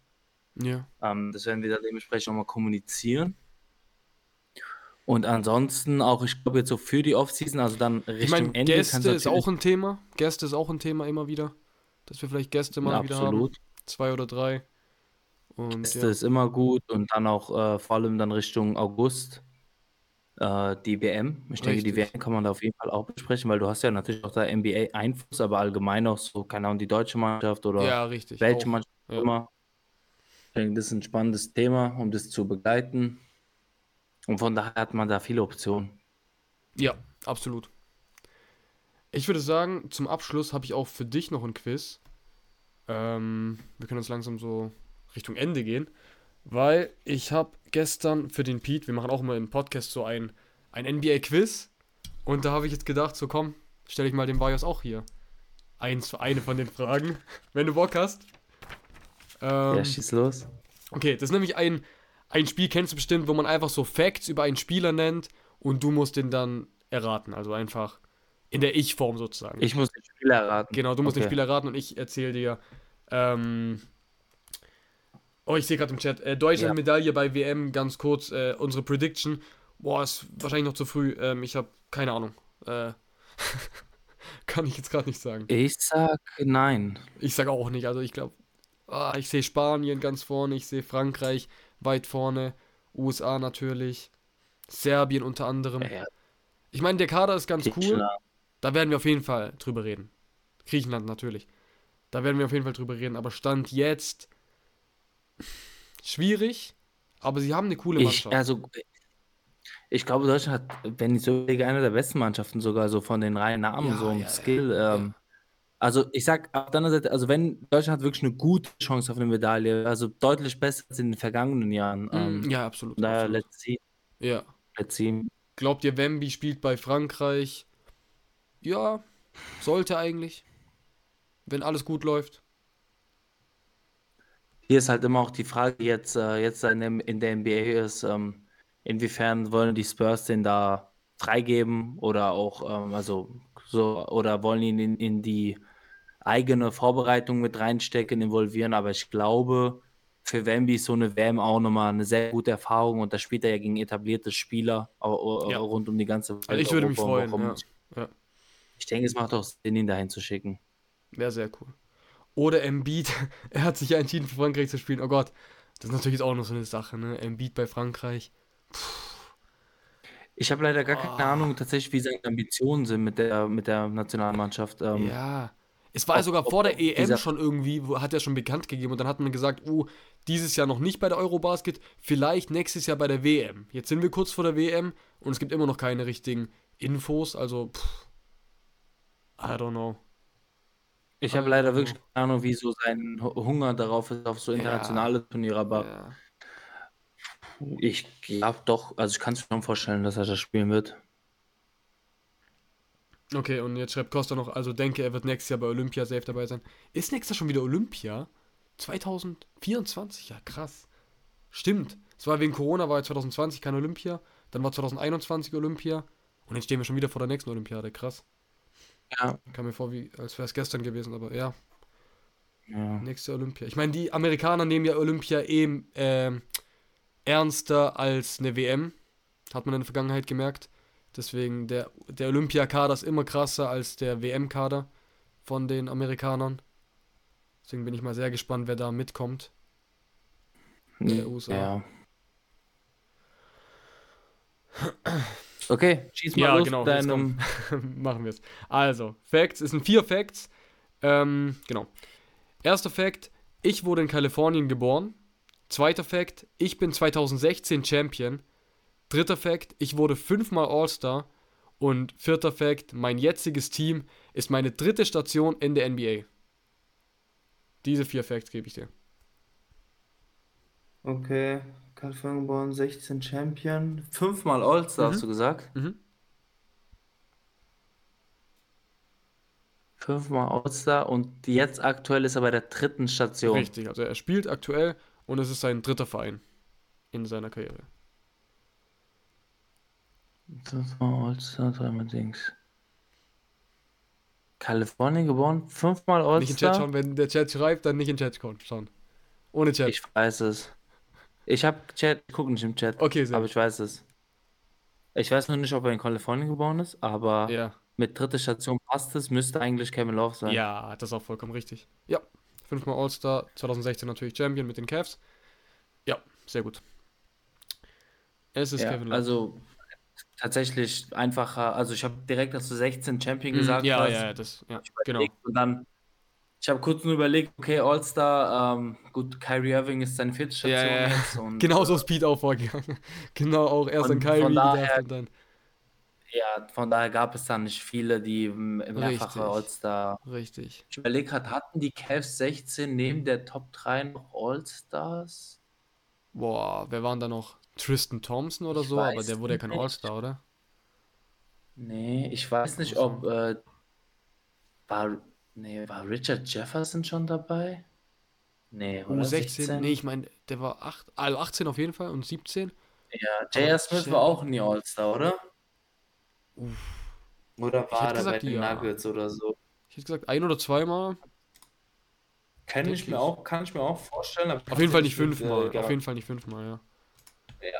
Ja. Ähm, das werden wir dann dementsprechend auch mal kommunizieren. Und ansonsten auch, ich glaube jetzt so für die Offseason, also dann Richtung Ich meine, Ende Gäste ist auch ein Thema. Gäste ist auch ein Thema immer wieder. Dass wir vielleicht Gäste mal wieder haben. absolut. Zwei oder drei. Und Gäste ja. ist immer gut und dann auch äh, vor allem dann Richtung August äh, die WM. Ich denke, die Richtig. WM kann man da auf jeden Fall auch besprechen, weil du hast ja natürlich auch da NBA Einfluss, aber allgemein auch so, keine Ahnung, die deutsche Mannschaft oder ja, richtig. welche auch. Mannschaft Ja. immer. Ich denke, das ist ein spannendes Thema, um das zu begleiten. Und von daher hat man da viele Optionen. Ja, absolut. Ich würde sagen, zum Abschluss habe ich auch für dich noch ein Quiz. Ähm, wir können uns langsam so Richtung Ende gehen, weil ich habe gestern für den Pete, wir machen auch immer im Podcast so ein, ein NBA-Quiz und da habe ich jetzt gedacht, so komm, stelle ich mal dem Vajos auch hier eins, eine von den Fragen, wenn du Bock hast. Ähm, Ja, schieß los. Okay, das ist nämlich ein, ein Spiel, kennst du bestimmt, wo man einfach so Facts über einen Spieler nennt und du musst den dann erraten. Also einfach in der Ich-Form sozusagen. Ich muss den Spieler erraten. genau, du musst den Okay. Spieler erraten und ich erzähle dir. Ähm, oh, ich sehe gerade im Chat. Äh, Deutschland Ja. Medaille bei WM, ganz kurz. Äh, unsere Prediction. Boah, ist wahrscheinlich noch zu früh. Ähm, ich habe keine Ahnung. Äh, kann ich jetzt gerade nicht sagen. Ich sag nein. Ich sage auch nicht. Also ich glaube, ah, ich sehe Spanien ganz vorne, ich sehe Frankreich weit vorne, USA natürlich, Serbien unter anderem. Ja, Ich meine, der Kader ist ganz cool. Da werden wir auf jeden Fall drüber reden. Griechenland natürlich. Da werden wir auf jeden Fall drüber reden. Aber Stand jetzt schwierig. Aber sie haben eine coole Ich, Mannschaft. also, ich glaube, Deutschland hat, wenn ich so eine der besten Mannschaften sogar so von den reinen Namen, Ja, so ja, ja, Skill. ja. Ähm, Also ich sag auf der anderen Seite, also wenn Deutschland hat wirklich eine gute Chance auf eine Medaille, also deutlich besser als in den vergangenen Jahren. Mm, Ähm, ja, absolut. daher absolut. let's see, Ja. let's see. Glaubt ihr, Wemby spielt bei Frankreich? Ja, sollte eigentlich. Wenn alles gut läuft. Hier ist halt immer auch die Frage jetzt, äh, jetzt in, dem, in der NBA ist, ähm, inwiefern wollen die Spurs den da freigeben oder auch, ähm, also so, oder wollen ihn in, in die eigene Vorbereitung mit reinstecken, involvieren, aber ich glaube, für Wemby ist so eine WM auch nochmal eine sehr gute Erfahrung und da spielt er ja gegen etablierte Spieler Ja. rund um die ganze Welt. ich würde mich Europa freuen, ja. Ja. Ich denke, es macht auch Sinn, ihn dahin zu schicken. Wäre sehr cool. Oder Embiid, er hat sich ja entschieden für Frankreich zu spielen. Oh Gott, das ist natürlich auch noch so eine Sache, ne? Embiid bei Frankreich. Ich habe leider gar keine Ah. Ahnung tatsächlich, wie seine Ambitionen sind mit der, mit der Nationalmannschaft. Ähm, Ja. Es war ja sogar ob- vor der EM dieser- schon irgendwie, hat er schon bekannt gegeben und dann hat man gesagt, uh, dieses Jahr noch nicht bei der Eurobasket, vielleicht nächstes Jahr bei der WM. Jetzt sind wir kurz vor der WM und es gibt immer noch keine richtigen Infos, also pff, I don't know. Ich habe leider wirklich keine Ahnung, wie so sein Hu- Hunger darauf ist, auf so Ja. internationale Turniere, aber Ja. Ich glaube doch, also ich kann es mir schon vorstellen, dass er das spielen wird. Okay, und jetzt schreibt Costa noch, also denke, er wird nächstes Jahr bei Olympia safe dabei sein. Ist nächstes Jahr schon wieder Olympia? 2024? Ja, krass. Stimmt. Es war wegen Corona, war ja 2020 kein Olympia. Dann war 2021 Olympia. Und jetzt stehen wir schon wieder vor der nächsten Olympiade. Krass. Ja. Kam mir vor, wie, als wäre es gestern gewesen, aber ja. ja. Nächste Olympia. Ich meine, die Amerikaner nehmen ja Olympia eben ähm, ernster als eine WM. Hat man in der Vergangenheit gemerkt. Deswegen, der, der Olympiakader ist immer krasser als der WM-Kader von den Amerikanern. Deswegen bin ich mal sehr gespannt, wer da mitkommt. Der USA. Ja. Okay, schieß mal Ja, los genau. deinem. machen wir es. Also, Facts. Es sind vier Facts. Ähm, genau. Erster Fact. Ich wurde in Kalifornien geboren. Zweiter Fact. Ich bin 2016 Champion. Dritter Fact. Ich wurde fünfmal All-Star. Und vierter Fact. Mein jetziges Team ist meine dritte Station in der NBA. Diese vier Facts gebe ich dir. Okay, Kalifornien geboren, 16 Champion. Fünfmal All-Star, Mhm. hast du gesagt? Mhm. Fünfmal All-Star und jetzt aktuell ist er bei der dritten Station. Richtig. Also er spielt aktuell und es ist sein dritter Verein in seiner Karriere. Fünfmal All-Star, dreimal Dings. Kalifornien geboren, fünfmal Nicht in Chat All-Star. schauen, wenn der Chat schreibt, dann nicht in Chat schauen. Ohne Chat. Ich weiß es. Ich habe Chat, ich gucke nicht im Chat, Okay, sehr aber ich weiß es. Ich weiß noch nicht, ob er in Kalifornien geboren ist, aber Ja. mit dritter Station passt es, müsste eigentlich Kevin Love sein. Ja, das ist auch vollkommen richtig. Ja, fünfmal All-Star, 2016 natürlich Champion mit den Cavs. Ja, sehr gut. Es ist Ja, Kevin Love. also tatsächlich einfacher. Also ich habe direkt, als du 16 Champion Mhm, gesagt ja, hast, ja, das, ja, genau. und dann, ich habe kurz nur überlegt, okay, All-Star, ähm, gut, Kyrie Irving ist seine vierte Station Ja, ja, jetzt und Genau so ist Pete auch vorgegangen. genau auch erst an Und Kyrie von daher- und dann. Ja, von daher gab es dann nicht viele, die m- mehrfache. All-Star. Richtig. Ich überlege gerade, hatten die Cavs 16 neben der Top 3 noch All-Stars? Boah, wer waren da noch? Tristan Thompson oder Ich so, aber der wurde ja kein. All-Star, oder? Nee, ich weiß nicht, ob äh, war, nee, war Richard Jefferson schon dabei? Nee, oder U16, 16? nee, ich meine, der war 8, also 18 auf jeden Fall und 17. Ja, J.R. Smith war auch nie All-Star, oder? Uff. Oder war er bei den ja. Nuggets oder so? Ich hätte gesagt, ein oder zweimal. Kann Denk ich mir ich. auch, kann ich mir auch vorstellen. Auf jeden Fall nicht fünfmal. äh, Auf jeden Fall nicht fünfmal, ja. Ja.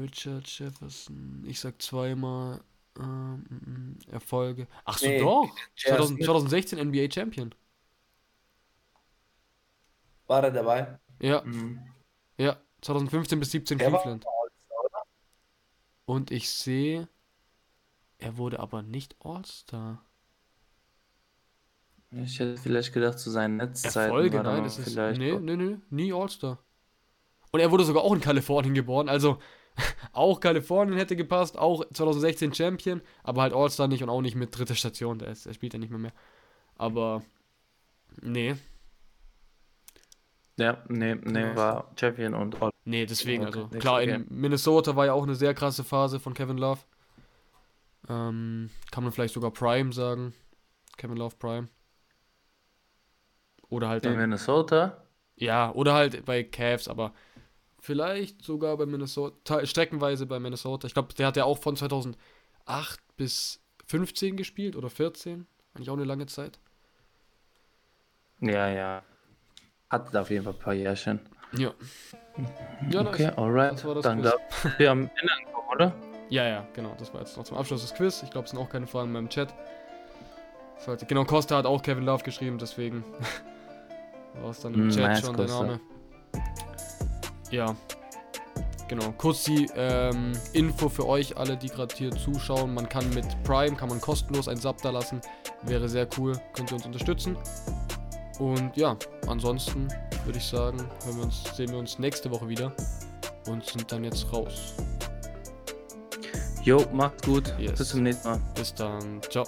Richard Jefferson, ich sag zweimal ähm, Erfolge. Ach so, Nee, doch. J.R. 2000, Smith. 2016 NBA Champion. War er dabei? Ja, Mhm. ja. 2015 bis 17 Der war Cleveland. Oder? Und ich sehe, er wurde aber nicht All-Star. Ich hätte vielleicht gedacht, zu seinen Netzzeiten Erfolge, er nein, das ist. vielleicht. Nee, nee, nee, nie All-Star. Und er wurde sogar auch in Kalifornien geboren, also auch Kalifornien hätte gepasst, auch 2016 Champion, aber halt All-Star nicht und auch nicht mit dritter Station, der, ist, der spielt ja nicht mehr mehr. Aber, nee, Ja, nee, nee, war Champion und All. nee, deswegen, also klar, in Minnesota war ja auch eine sehr krasse Phase von Kevin Love. Ähm, kann man vielleicht sogar Prime sagen. Kevin Love Prime. Oder halt In dann Minnesota? Ja, oder halt bei Cavs, aber vielleicht sogar bei Minnesota, streckenweise bei Minnesota. Ich glaube, der hat ja auch von 2008 bis 15 gespielt oder 14. Eigentlich auch eine lange Zeit. Ja, ja. Hatte auf jeden Fall ein paar Jährchen. Ja. Ja. Okay, alright. Das das Dann Quiz. glaub wir am Ende angekommen, oder? Ja, ja, genau. Das war jetzt noch zum Abschluss des Quiz. Ich glaube, es sind auch keine Fragen mehr im Chat. Sollte, genau, Costa hat auch Kevin Love geschrieben, deswegen war es dann im Mm, Chat nice, schon der. Name. Ja. Genau, kurz die ähm, Info für euch alle, die gerade hier zuschauen. Man kann mit Prime, kann man kostenlos einen Sub da lassen. Wäre sehr cool, könnt ihr uns unterstützen. Und ja, ansonsten würde ich sagen, wir uns, sehen wir uns nächste Woche wieder und sind dann jetzt raus. Jo, macht's gut. Yes. Bis zum nächsten Mal. Bis dann, ciao.